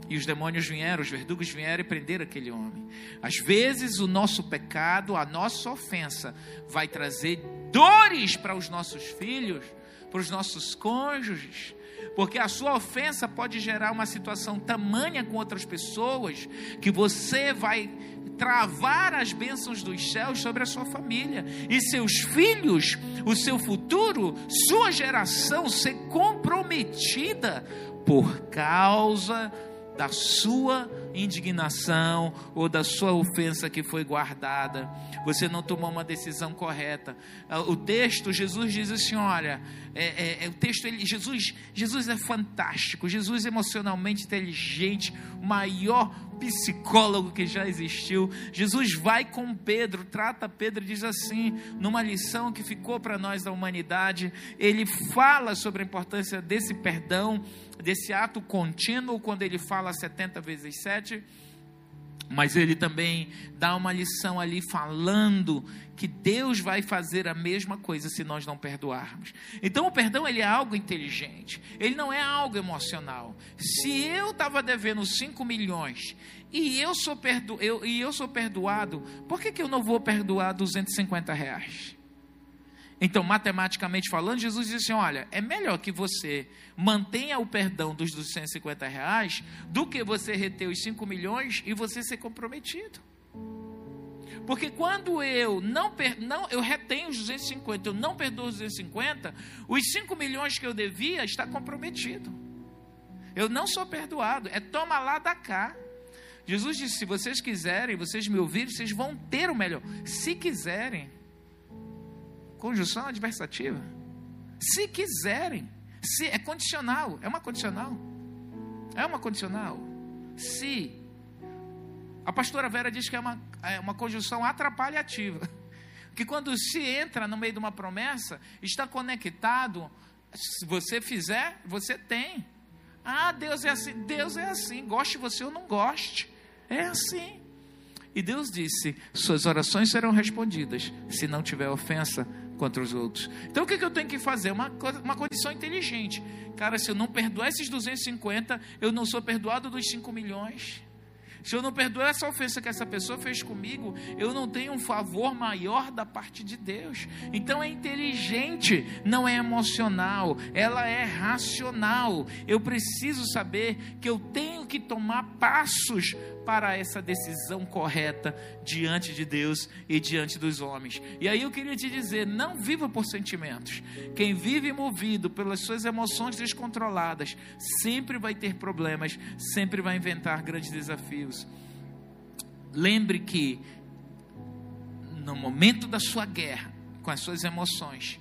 E os demônios vieram, os verdugos vieram e prenderam aquele homem. Às vezes o nosso pecado, a nossa ofensa, vai trazer dores para os nossos filhos, para os nossos cônjuges, porque a sua ofensa pode gerar uma situação tamanha com outras pessoas que você vai travar as bênçãos dos céus sobre a sua família e seus filhos, o seu futuro, sua geração ser comprometida por causa da sua indignação ou da sua ofensa que foi guardada. Você não tomou uma decisão correta. Ah, o texto, Jesus diz assim: olha, é, é, é, o texto, ele, Jesus, Jesus é fantástico, Jesus é emocionalmente inteligente, maior psicólogo que já existiu. Jesus vai com Pedro, trata Pedro e diz assim, numa lição que ficou para nós da humanidade, ele fala sobre a importância desse perdão, desse ato contínuo, quando ele fala 70 vezes 7 mas ele também dá uma lição ali falando que Deus vai fazer a mesma coisa se nós não perdoarmos. Então o perdão ele é algo inteligente, ele não é algo emocional. Se eu estava devendo 5 milhões e eu sou, perdo, eu, e eu sou perdoado, por que, que eu não vou perdoar 250 reais? Então, matematicamente falando, Jesus disse assim: olha, é melhor que você mantenha o perdão dos 250 reais do que você reter os 5 milhões e você ser comprometido. Porque quando eu não, não eu retenho os 250, eu não perdoo os 250, os 5 milhões que eu devia está comprometido. Eu não sou perdoado, é toma lá da cá. Jesus disse: se vocês quiserem, vocês me ouvirem, vocês vão ter o melhor. Se quiserem. Conjunção adversativa. Se quiserem. Se é condicional, é uma condicional. É uma condicional. Se. A pastora Vera diz que é uma, é uma conjunção atrapalhativa. Que quando se entra no meio de uma promessa, está conectado. Se você fizer, você tem. Ah, Deus é assim. Deus é assim. Goste você ou não goste. É assim. E Deus disse: Suas orações serão respondidas. Se não tiver ofensa, contra os outros. Então o que, que eu tenho que fazer? Uma, uma condição inteligente. Cara, se eu não perdoar esses 250, eu não sou perdoado dos 5 milhões. Se eu não perdoar essa ofensa que essa pessoa fez comigo, eu não tenho um favor maior da parte de Deus. Então é inteligente, não é emocional, ela é racional. Eu preciso saber que eu tenho que tomar passos para essa decisão correta diante de Deus e diante dos homens. E aí eu queria te dizer: não viva por sentimentos. Quem vive movido pelas suas emoções descontroladas sempre vai ter problemas, sempre vai inventar grandes desafios. Lembre que no momento da sua guerra com as suas emoções,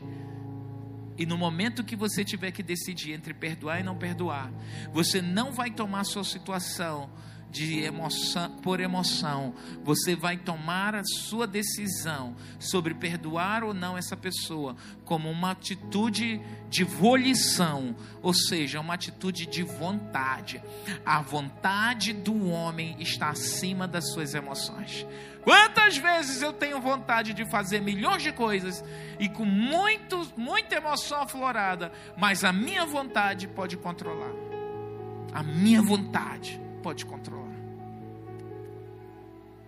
e no momento que você tiver que decidir entre perdoar e não perdoar, você não vai tomar sua situação de emoção, por emoção, você vai tomar a sua decisão sobre perdoar ou não essa pessoa como uma atitude de volição, ou seja, uma atitude de vontade. A vontade do homem está acima das suas emoções. Quantas vezes eu tenho vontade de fazer milhões de coisas e com muito, muita emoção aflorada, mas a minha vontade pode controlar. A minha vontade pode controlar.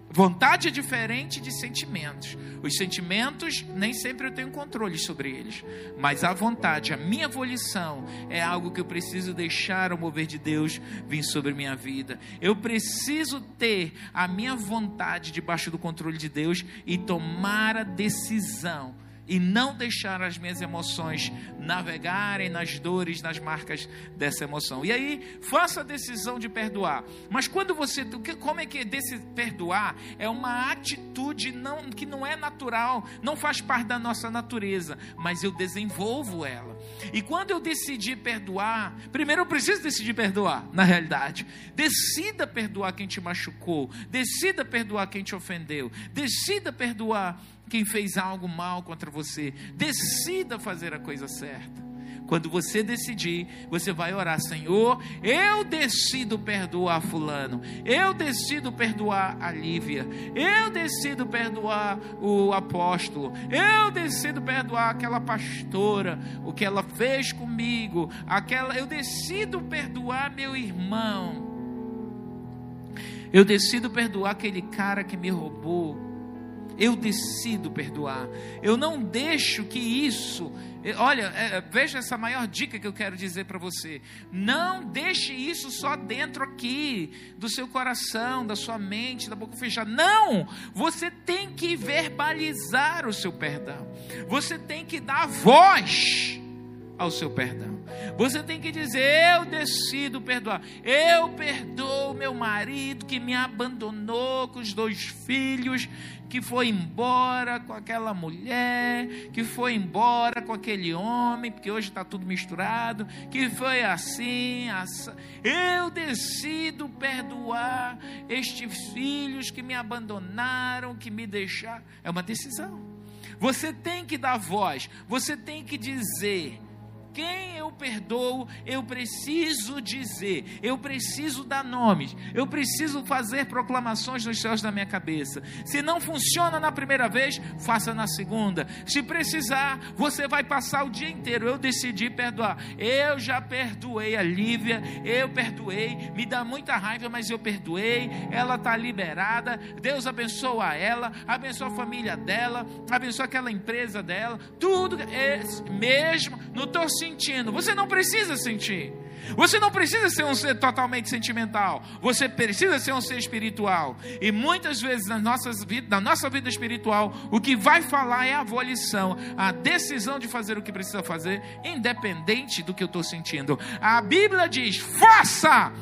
Vontade é diferente de sentimentos. Os sentimentos, nem sempre eu tenho controle sobre eles. Mas a vontade, a minha volição, é algo que eu preciso deixar o mover de Deus vir sobre minha vida. Eu preciso ter a minha vontade debaixo do controle de Deus e tomar a decisão e não deixar as minhas emoções navegarem nas dores, nas marcas dessa emoção. E aí, faça a decisão de perdoar. Mas quando você, como é que desse perdoar é uma atitude não que não é natural, não faz parte da nossa natureza, mas eu desenvolvo ela. E quando eu decidi perdoar, primeiro eu preciso decidir perdoar, na realidade. Decida perdoar quem te machucou, decida perdoar quem te ofendeu, decida perdoar quem fez algo mal contra você. Decida fazer a coisa certa. Quando você decidir, você vai orar, Senhor, eu decido perdoar fulano, eu decido perdoar a Lívia, eu decido perdoar o apóstolo, eu decido perdoar aquela pastora, o que ela fez comigo, aquela, eu decido perdoar meu irmão. Eu decido perdoar aquele cara que me roubou eu decido perdoar. Eu não deixo que isso. Olha, é, veja essa maior dica que eu quero dizer para você. Não deixe isso só dentro aqui do seu coração, da sua mente, da boca fechada. Não! Você tem que verbalizar o seu perdão. Você tem que dar voz ao seu perdão. Você tem que dizer: Eu decido perdoar. Eu perdoo meu marido que me abandonou com os dois filhos, que foi embora com aquela mulher, que foi embora com aquele homem, porque hoje está tudo misturado, que foi assim, assim. Eu decido perdoar estes filhos que me abandonaram, que me deixaram. É uma decisão. Você tem que dar voz, você tem que dizer quem eu perdoo, eu preciso dizer, eu preciso dar nomes, eu preciso fazer proclamações nos céus da minha cabeça. Se não funciona na primeira vez, faça na segunda. Se precisar, você vai passar o dia inteiro. Eu decidi perdoar. Eu já perdoei a Lívia, eu perdoei. Me dá muita raiva, mas eu perdoei. Ela está liberada. Deus abençoa ela, abençoa a família dela, abençoa aquela empresa dela. Tudo, mesmo, não estou sentindo. Você não precisa sentir. Você não precisa ser um ser totalmente sentimental. Você precisa ser um ser espiritual. E muitas vezes na, nossas, na nossa vida espiritual, o que vai falar é a volição, a decisão de fazer o que precisa fazer, independente do que eu estou sentindo. A Bíblia diz: faça,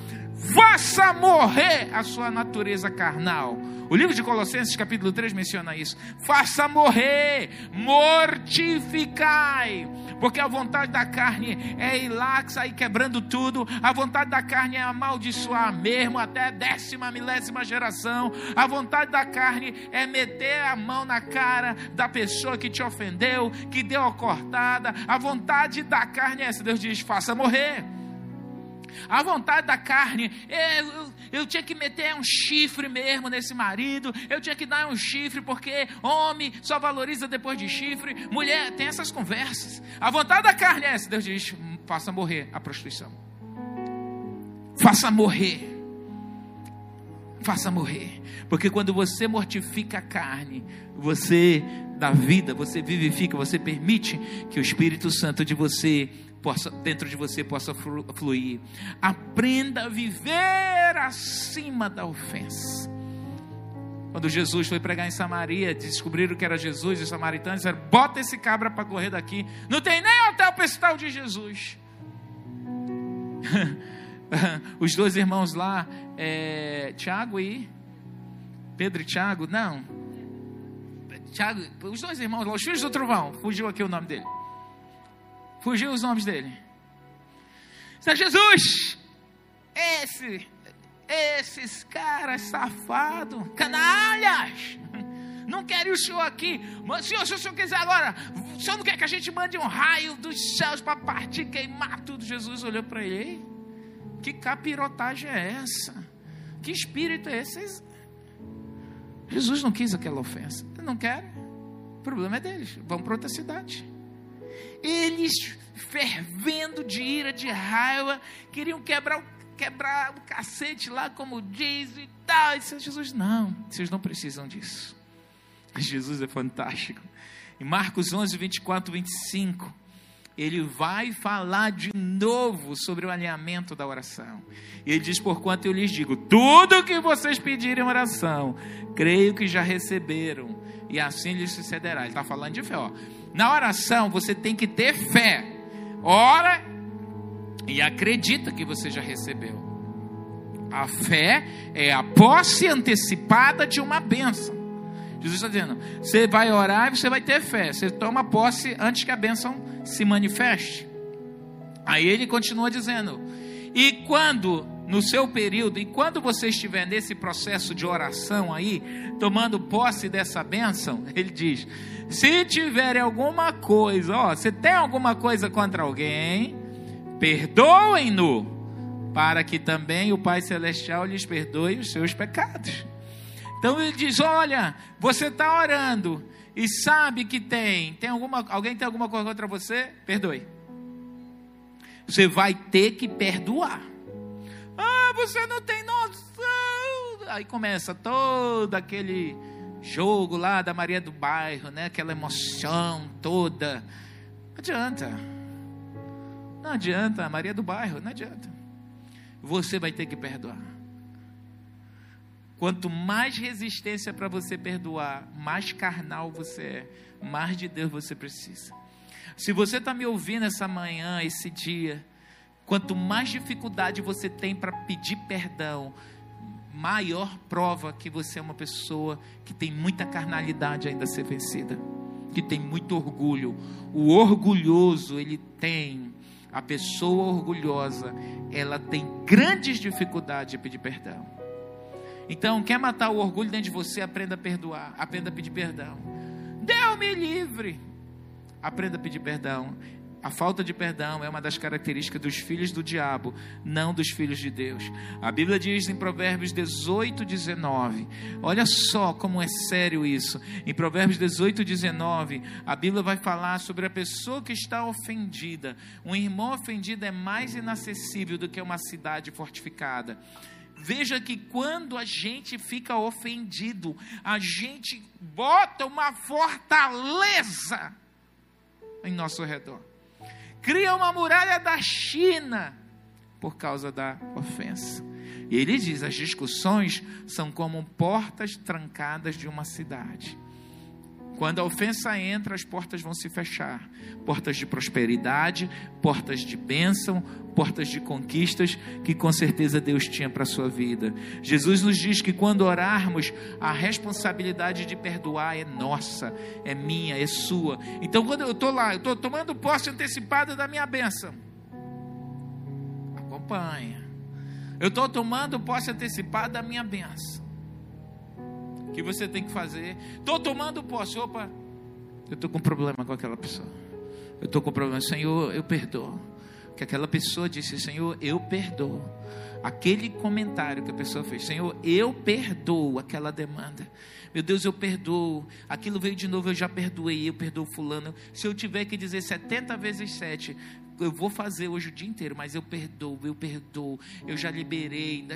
faça morrer a sua natureza carnal o livro de Colossenses, capítulo 3, menciona isso. Faça morrer, mortificai. Porque a vontade da carne é ir lá, sair quebrando tudo. A vontade da carne é amaldiçoar mesmo, até décima, milésima geração. A vontade da carne é meter a mão na cara da pessoa que te ofendeu, que deu a cortada. A vontade da carne é essa. Deus diz: faça morrer. A vontade da carne, eu, eu, tinha que meter um chifre mesmo nesse marido, eu tinha que dar um chifre, porque homem só valoriza depois de chifre, mulher tem essas conversas. A vontade da carne é essa, Deus diz: faça morrer a prostituição, faça morrer. Faça morrer, porque quando você mortifica a carne, você dá vida, você vivifica, você permite que o Espírito Santo de você possa, dentro de você possa fluir. Aprenda a viver acima da ofensa. Quando Jesus foi pregar em Samaria, descobriram que era Jesus, os samaritanos disseram: bota esse cabra para correr daqui. Não tem nem hotel pestal de Jesus. os dois irmãos lá, é, Tiago e Pedro e Tiago, não. Tiago, os dois irmãos lá, os filhos do trovão, fugiu aqui o nome dele. Fugiu os nomes dele. Senhor Jesus, esse, esses caras safados, canalhas, não querem o senhor aqui. Mas, senhor, se o senhor quiser agora, o senhor não quer que a gente mande um raio dos céus para partir, queimar tudo? Jesus olhou para ele. Que capirotagem é essa? Que espírito é esse? Jesus não quis aquela ofensa. Não quer. O problema é deles. Vão para outra cidade. Eles, fervendo de ira, de raiva, queriam quebrar o, quebrar o cacete lá, como diz e tal. E disse, Jesus, não, vocês não precisam disso. Jesus é fantástico. Em Marcos 11, 24, 25, ele vai falar de novo sobre o alinhamento da oração. E ele diz: Porquanto eu lhes digo, tudo que vocês pedirem em oração, creio que já receberam, e assim lhes sucederá. Ele está falando de fé, ó. Na oração você tem que ter fé. Ora e acredita que você já recebeu. A fé é a posse antecipada de uma bênção. Jesus está dizendo: você vai orar e você vai ter fé. Você toma posse antes que a bênção se manifeste. Aí ele continua dizendo: e quando no seu período, e quando você estiver nesse processo de oração aí, tomando posse dessa bênção, ele diz: se tiver alguma coisa, ó, se tem alguma coisa contra alguém, perdoem-no, para que também o Pai Celestial lhes perdoe os seus pecados. Então ele diz: olha, você está orando e sabe que tem, tem alguma, alguém tem alguma coisa contra você? Perdoe. Você vai ter que perdoar. Ah, você não tem noção. Aí começa todo aquele jogo lá da Maria do Bairro, né? Aquela emoção toda. Não adianta. Não adianta, Maria do Bairro, não adianta. Você vai ter que perdoar. Quanto mais resistência para você perdoar, mais carnal você é, mais de Deus você precisa. Se você está me ouvindo essa manhã, esse dia, quanto mais dificuldade você tem para pedir perdão, maior prova que você é uma pessoa que tem muita carnalidade ainda a ser vencida, que tem muito orgulho. O orgulhoso, ele tem, a pessoa orgulhosa, ela tem grandes dificuldades de pedir perdão. Então, quer matar o orgulho dentro de você? Aprenda a perdoar, aprenda a pedir perdão. Deus me livre. Aprenda a pedir perdão. A falta de perdão é uma das características dos filhos do diabo, não dos filhos de Deus. A Bíblia diz em Provérbios 18, 19. Olha só como é sério isso. Em Provérbios 18, 19, a Bíblia vai falar sobre a pessoa que está ofendida. Um irmão ofendido é mais inacessível do que uma cidade fortificada. Veja que quando a gente fica ofendido, a gente bota uma fortaleza em nosso redor cria uma muralha da China por causa da ofensa. E ele diz: as discussões são como portas trancadas de uma cidade. Quando a ofensa entra, as portas vão se fechar portas de prosperidade, portas de bênção, portas de conquistas que com certeza Deus tinha para a sua vida. Jesus nos diz que quando orarmos, a responsabilidade de perdoar é nossa, é minha, é sua. Então, quando eu estou lá, eu estou tomando posse antecipada da minha bênção, acompanha. Eu estou tomando posse antecipada da minha bênção que você tem que fazer. Estou tomando posse. Opa, eu estou com problema com aquela pessoa. Eu estou com problema. Senhor, eu perdoo. Que aquela pessoa disse: Senhor, eu perdoo. Aquele comentário que a pessoa fez: Senhor, eu perdoo aquela demanda. Meu Deus, eu perdoo. Aquilo veio de novo, eu já perdoei. Eu perdoo Fulano. Se eu tiver que dizer 70 vezes 7, eu vou fazer hoje o dia inteiro, mas eu perdoo, eu perdoo, eu já liberei,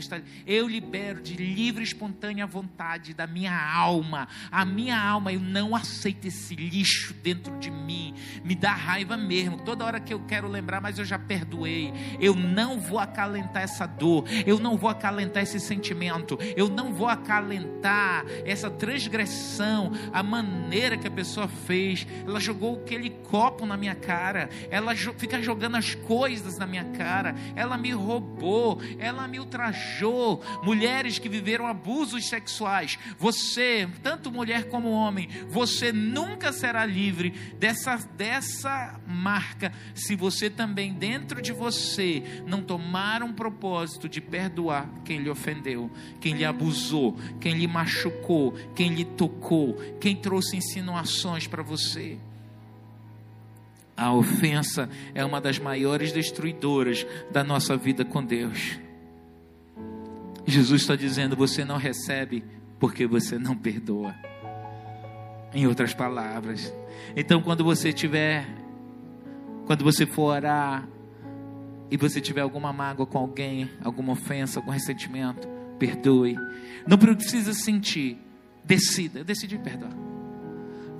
eu libero de livre, espontânea vontade da minha alma, a minha alma, eu não aceito esse lixo dentro de mim, me dá raiva mesmo, toda hora que eu quero lembrar, mas eu já perdoei, eu não vou acalentar essa dor, eu não vou acalentar esse sentimento, eu não vou acalentar essa transgressão, a maneira que a pessoa fez, ela jogou aquele copo na minha cara, ela fica jogando as coisas na minha cara, ela me roubou, ela me ultrajou. Mulheres que viveram abusos sexuais, você, tanto mulher como homem, você nunca será livre dessa, dessa marca se você também, dentro de você, não tomar um propósito de perdoar quem lhe ofendeu, quem lhe abusou, quem lhe machucou, quem lhe tocou, quem trouxe insinuações para você. A ofensa é uma das maiores destruidoras da nossa vida com Deus. Jesus está dizendo: você não recebe porque você não perdoa. Em outras palavras. Então, quando você tiver, quando você for orar e você tiver alguma mágoa com alguém, alguma ofensa, algum ressentimento, perdoe. Não precisa sentir, decida, eu decidi perdoar.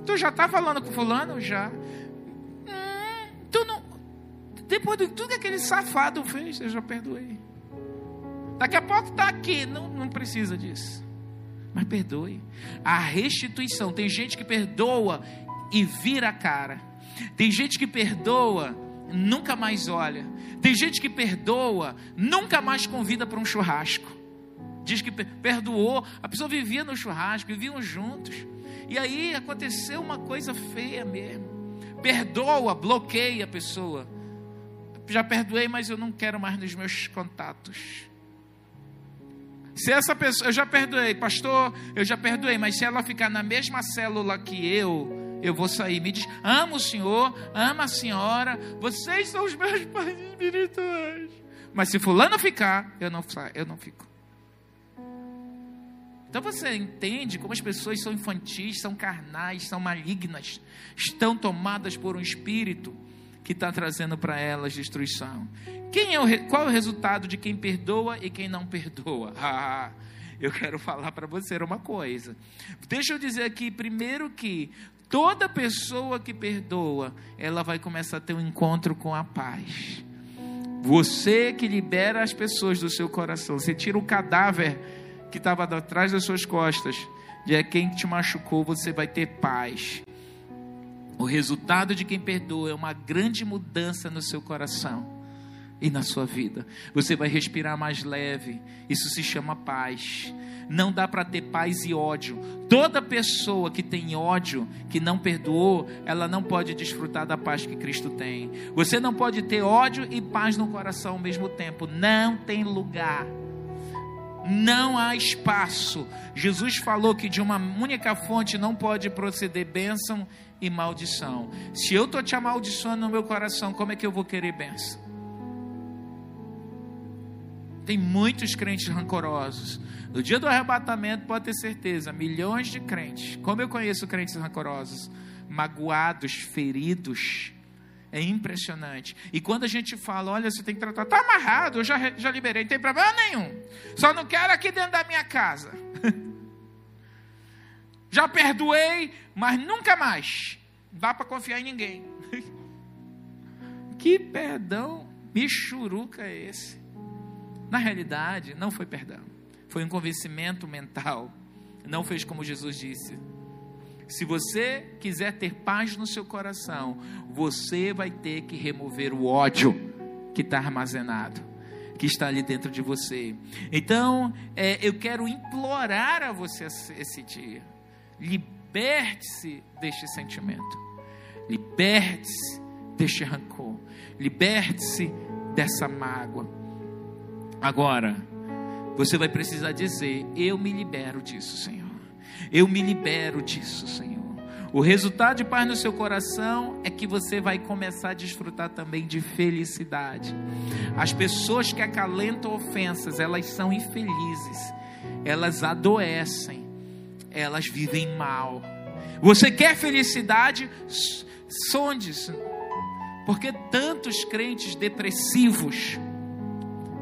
Tu já está falando com fulano? Já. Tu não. Depois de tudo que aquele safado fez, eu já perdoei. Daqui a pouco está aqui, não, não precisa disso. Mas perdoe. A restituição. Tem gente que perdoa e vira a cara. Tem gente que perdoa, nunca mais olha. Tem gente que perdoa, nunca mais convida para um churrasco. Diz que perdoou, a pessoa vivia no churrasco, viviam juntos. E aí aconteceu uma coisa feia mesmo perdoa, bloqueia a pessoa. Já perdoei, mas eu não quero mais nos meus contatos. Se essa pessoa, eu já perdoei, pastor, eu já perdoei, mas se ela ficar na mesma célula que eu, eu vou sair. Me diz, amo o Senhor, ama a senhora, vocês são os meus pais espirituais. Mas se fulano ficar, eu não, eu não fico. Então você entende como as pessoas são infantis, são carnais, são malignas, estão tomadas por um espírito que está trazendo para elas destruição. Quem é o, qual é o resultado de quem perdoa e quem não perdoa? Ah, eu quero falar para você uma coisa. Deixa eu dizer aqui primeiro que toda pessoa que perdoa, ela vai começar a ter um encontro com a paz. Você que libera as pessoas do seu coração, você tira o cadáver que estava atrás das suas costas, de é quem te machucou, você vai ter paz. O resultado de quem perdoa é uma grande mudança no seu coração e na sua vida. Você vai respirar mais leve. Isso se chama paz. Não dá para ter paz e ódio. Toda pessoa que tem ódio, que não perdoou, ela não pode desfrutar da paz que Cristo tem. Você não pode ter ódio e paz no coração ao mesmo tempo. Não tem lugar. Não há espaço. Jesus falou que de uma única fonte não pode proceder bênção e maldição. Se eu estou te amaldiçoando no meu coração, como é que eu vou querer bênção? Tem muitos crentes rancorosos. No dia do arrebatamento, pode ter certeza, milhões de crentes. Como eu conheço crentes rancorosos, magoados, feridos. É impressionante. E quando a gente fala, olha, você tem que tratar, está amarrado, eu já, já liberei, não tem problema nenhum. Só não quero aqui dentro da minha casa. já perdoei, mas nunca mais. Não dá para confiar em ninguém. que perdão michuruca é esse? Na realidade, não foi perdão. Foi um convencimento mental. Não fez como Jesus disse. Se você quiser ter paz no seu coração, você vai ter que remover o ódio que está armazenado, que está ali dentro de você. Então, é, eu quero implorar a você esse dia: liberte-se deste sentimento, liberte-se deste rancor, liberte-se dessa mágoa. Agora, você vai precisar dizer: Eu me libero disso, Senhor. Eu me libero disso, Senhor. O resultado de paz no seu coração é que você vai começar a desfrutar também de felicidade. As pessoas que acalentam ofensas, elas são infelizes, elas adoecem, elas vivem mal. Você quer felicidade? Sonde-se. Porque tantos crentes depressivos,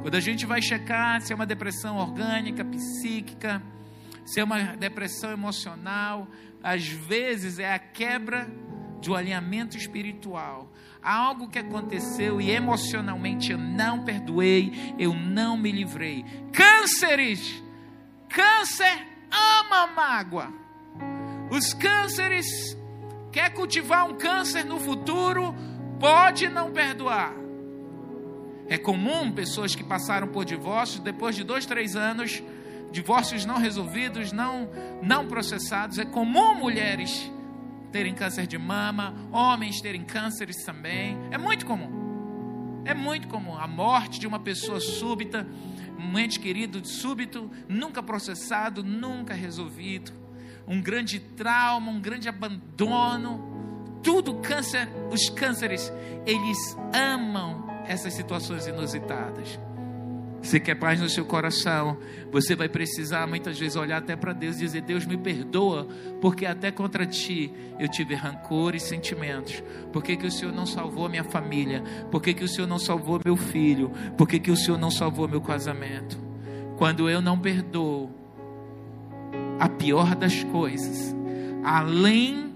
quando a gente vai checar se é uma depressão orgânica, psíquica, se é uma depressão emocional, às vezes é a quebra de um alinhamento espiritual. Há algo que aconteceu e emocionalmente eu não perdoei, eu não me livrei. Cânceres, câncer ama mágoa. Os cânceres quer cultivar um câncer no futuro, pode não perdoar. É comum pessoas que passaram por divórcio, depois de dois, três anos, divórcios não resolvidos, não, não processados. É comum mulheres terem câncer de mama, homens terem cânceres também. É muito comum. É muito comum. A morte de uma pessoa súbita, um ente querido súbito, nunca processado, nunca resolvido. Um grande trauma, um grande abandono. Tudo câncer, os cânceres, eles amam essas situações inusitadas. Você quer paz no seu coração, você vai precisar muitas vezes olhar até para Deus e dizer: Deus me perdoa, porque até contra ti eu tive rancor e sentimentos. Por que, que o Senhor não salvou a minha família? Por que, que o Senhor não salvou meu filho? Por que, que o Senhor não salvou meu casamento? Quando eu não perdoo, a pior das coisas, além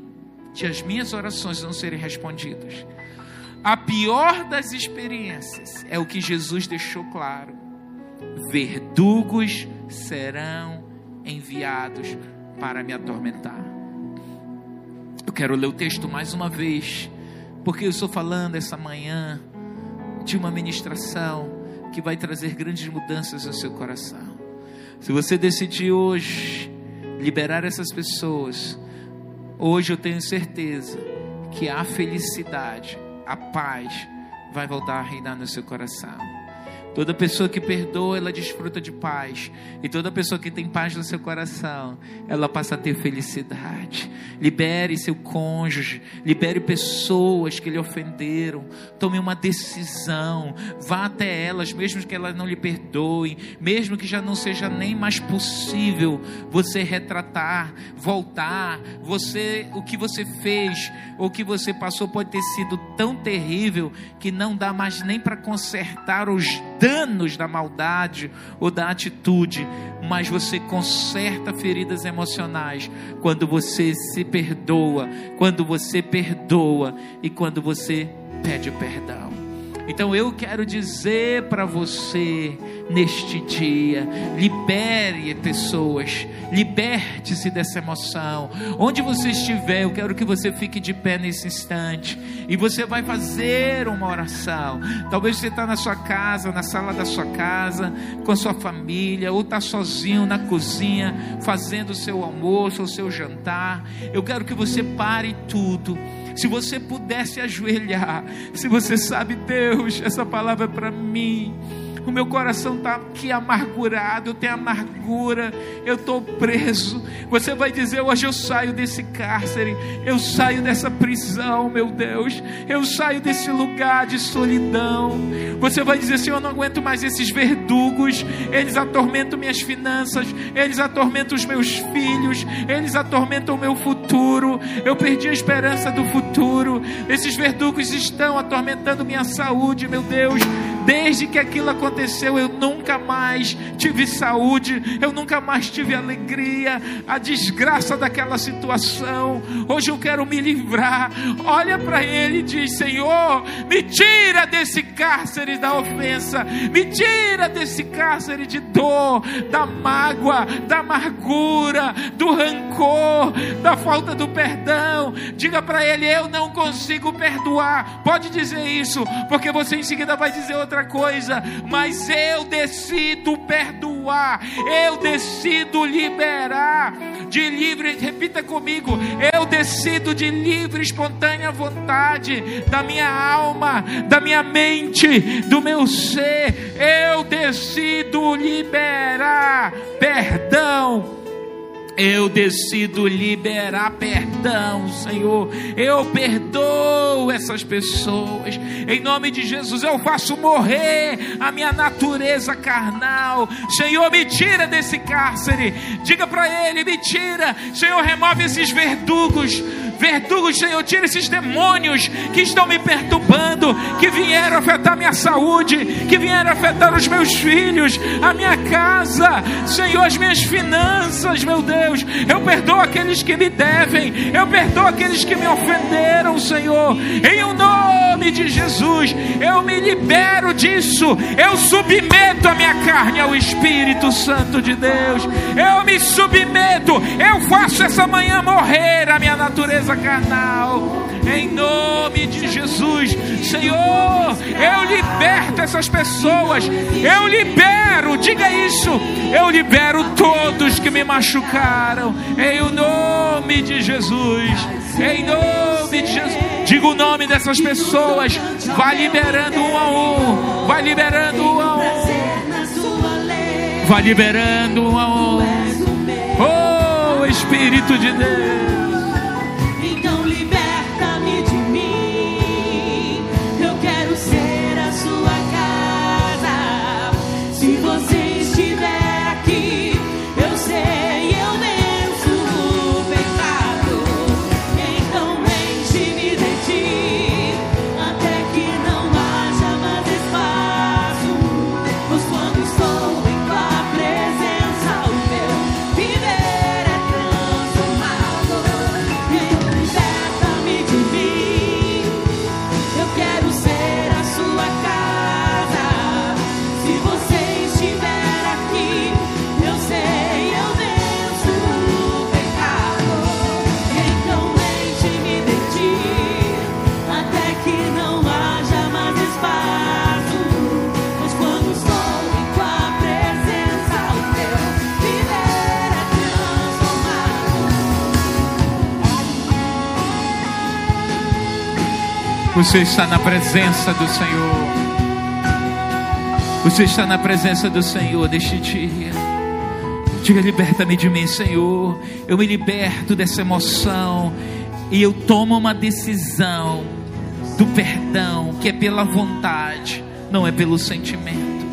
de as minhas orações não serem respondidas, a pior das experiências é o que Jesus deixou claro: verdugos serão enviados para me atormentar. Eu quero ler o texto mais uma vez, porque eu estou falando essa manhã de uma ministração que vai trazer grandes mudanças no seu coração. Se você decidir hoje liberar essas pessoas, hoje eu tenho certeza que há felicidade a paz vai voltar a reinar no seu coração. Toda pessoa que perdoa, ela desfruta de paz. E toda pessoa que tem paz no seu coração, ela passa a ter felicidade. Libere seu cônjuge, libere pessoas que lhe ofenderam. Tome uma decisão, vá até elas, mesmo que elas não lhe perdoem, mesmo que já não seja nem mais possível você retratar, voltar. Você, o que você fez, o que você passou pode ter sido tão terrível que não dá mais nem para consertar os danos da maldade ou da atitude, mas você conserta feridas emocionais quando você se perdoa, quando você perdoa e quando você pede perdão. Então eu quero dizer para você neste dia, libere pessoas, liberte-se dessa emoção. Onde você estiver, eu quero que você fique de pé nesse instante e você vai fazer uma oração. Talvez você está na sua casa, na sala da sua casa, com a sua família, ou está sozinho na cozinha, fazendo o seu almoço, o seu jantar. Eu quero que você pare tudo se você pudesse ajoelhar, se você sabe, Deus, essa palavra é para mim o meu coração está aqui amargurado, eu tenho amargura, eu estou preso. Você vai dizer: hoje eu saio desse cárcere, eu saio dessa prisão, meu Deus, eu saio desse lugar de solidão. Você vai dizer: Senhor, eu não aguento mais esses verdugos, eles atormentam minhas finanças, eles atormentam os meus filhos, eles atormentam o meu futuro. Eu perdi a esperança do futuro, esses verdugos estão atormentando minha saúde, meu Deus. Desde que aquilo aconteceu, eu nunca mais tive saúde, eu nunca mais tive alegria. A desgraça daquela situação, hoje eu quero me livrar. Olha para ele e diz: Senhor, me tira desse cárcere da ofensa, me tira desse cárcere de dor, da mágoa, da amargura, do rancor, da falta do perdão. Diga para ele: Eu não consigo perdoar. Pode dizer isso, porque você em seguida vai dizer outra outra coisa, mas eu decido perdoar, eu decido liberar de livre, repita comigo, eu decido de livre, espontânea vontade da minha alma, da minha mente, do meu ser, eu decido liberar perdão eu decido liberar perdão, Senhor. Eu perdoo essas pessoas. Em nome de Jesus, eu faço morrer a minha natureza carnal. Senhor, me tira desse cárcere. Diga para Ele: me tira. Senhor, remove esses verdugos verdugos, Senhor, tira esses demônios que estão me perturbando, que vieram afetar minha saúde, que vieram afetar os meus filhos, a minha casa, Senhor, as minhas finanças, meu Deus. Eu perdoo aqueles que me devem, eu perdoo aqueles que me ofenderam, Senhor, em o nome de Jesus, eu me libero disso, eu submeto a minha carne ao Espírito Santo de Deus, eu me submeto, eu faço essa manhã morrer a minha natureza natureza carnal. Em nome de Jesus, Senhor, eu liberto essas pessoas. Eu libero, diga isso. Eu libero todos que me machucaram. Em nome de Jesus. Em nome de Jesus. Diga o nome dessas pessoas. Vai liberando um a um. Vai liberando um a um. Vai liberando um a um. Oh, Espírito de Deus. Você está na presença do Senhor. Você está na presença do Senhor neste dia. Diga, liberta-me de mim, Senhor. Eu me liberto dessa emoção e eu tomo uma decisão do perdão, que é pela vontade, não é pelo sentimento.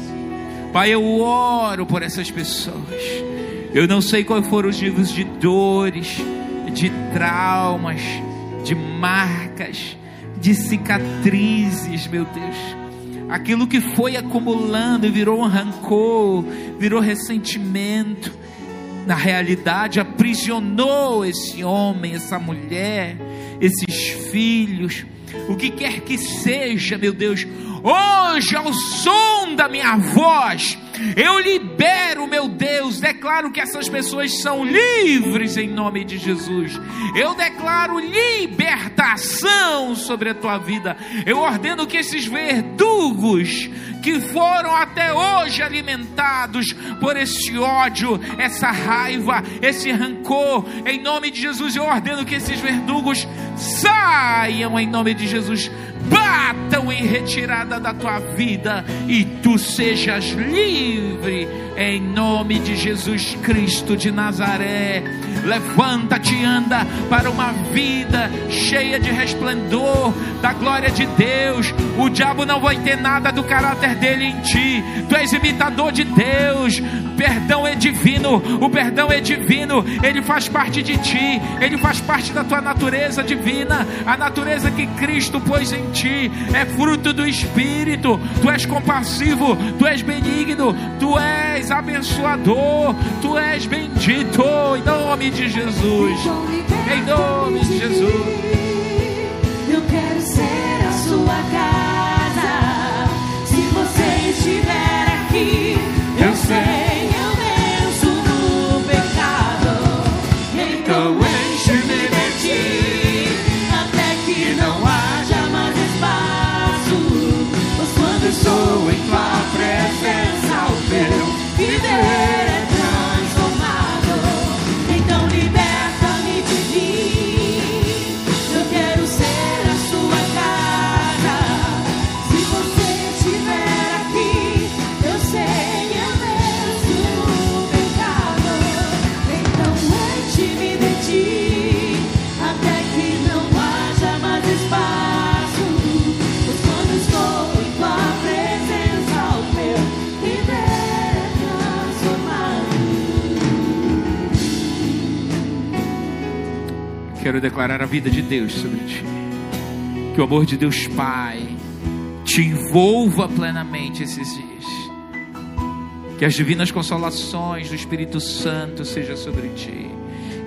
Pai, eu oro por essas pessoas. Eu não sei quais foram os níveis de dores, de traumas, de marcas de cicatrizes, meu Deus. Aquilo que foi acumulando virou um rancor, virou ressentimento, na realidade aprisionou esse homem, essa mulher, esses filhos. o que quer que seja, meu Deus, hoje ao som da minha voz, eu libero, meu Deus, declaro que essas pessoas são livres em nome de Jesus. Eu declaro libertação sobre a tua vida. Eu ordeno que esses verdugos que foram até hoje alimentados por esse ódio, essa raiva, esse rancor, em nome de Jesus, eu ordeno que esses verdugos saiam em nome de Jesus batam em retirada da tua vida e tu sejas livre em nome de Jesus Cristo de Nazaré. Levanta-te anda para uma vida cheia de resplendor da glória de Deus. O diabo não vai ter nada do caráter dele em ti. Tu és imitador de Deus. Perdão é divino. O perdão é divino. Ele faz parte de ti. Ele faz parte da tua natureza divina. A natureza que Cristo pôs em ti é fruto do Espírito. Tu és compassivo. Tu és benigno. Tu és abençoador. Tu és bendito. Em nome de Jesus. Em nome de Jesus. Eu quero ser a sua casa. Se você estiver aqui, eu sei, eu venço no pecado. Então declarar a vida de Deus sobre ti. Que o amor de Deus Pai te envolva plenamente esses dias. Que as divinas consolações do Espírito Santo seja sobre ti.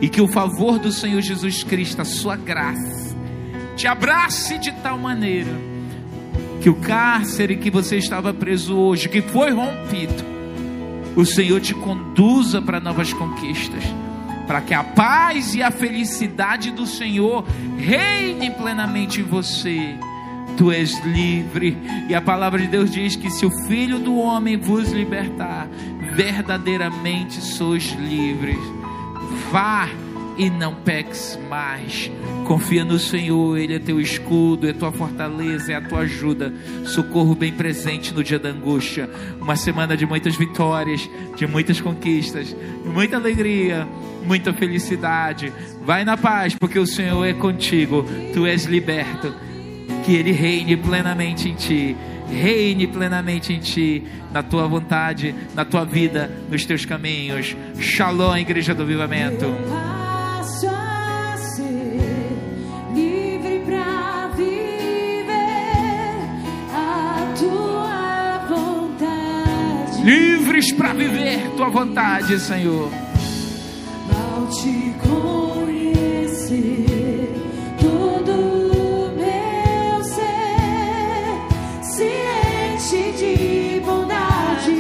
E que o favor do Senhor Jesus Cristo, a sua graça, te abrace de tal maneira que o cárcere que você estava preso hoje, que foi rompido, o Senhor te conduza para novas conquistas, para que a paz e a felicidade do Senhor reine plenamente em você. Tu és livre, e a palavra de Deus diz que se o Filho do Homem vos libertar, verdadeiramente sois livres. Vá e não peques mais. Confia no Senhor, Ele é teu escudo, é tua fortaleza, é a tua ajuda, socorro bem presente no dia da angústia. Uma semana de muitas vitórias, de muitas conquistas, muita alegria, muita felicidade. Vai na paz, porque o Senhor é contigo, tu és liberto. Que Ele reine plenamente em ti reine plenamente em ti, na tua vontade, na tua vida, nos teus caminhos. Shalom, Igreja do Avivamento. Livres para viver tua vontade, Senhor. Ao te conhecer, todo meu ser se enche de bondade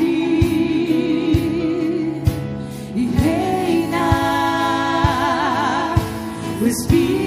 e reina o Espírito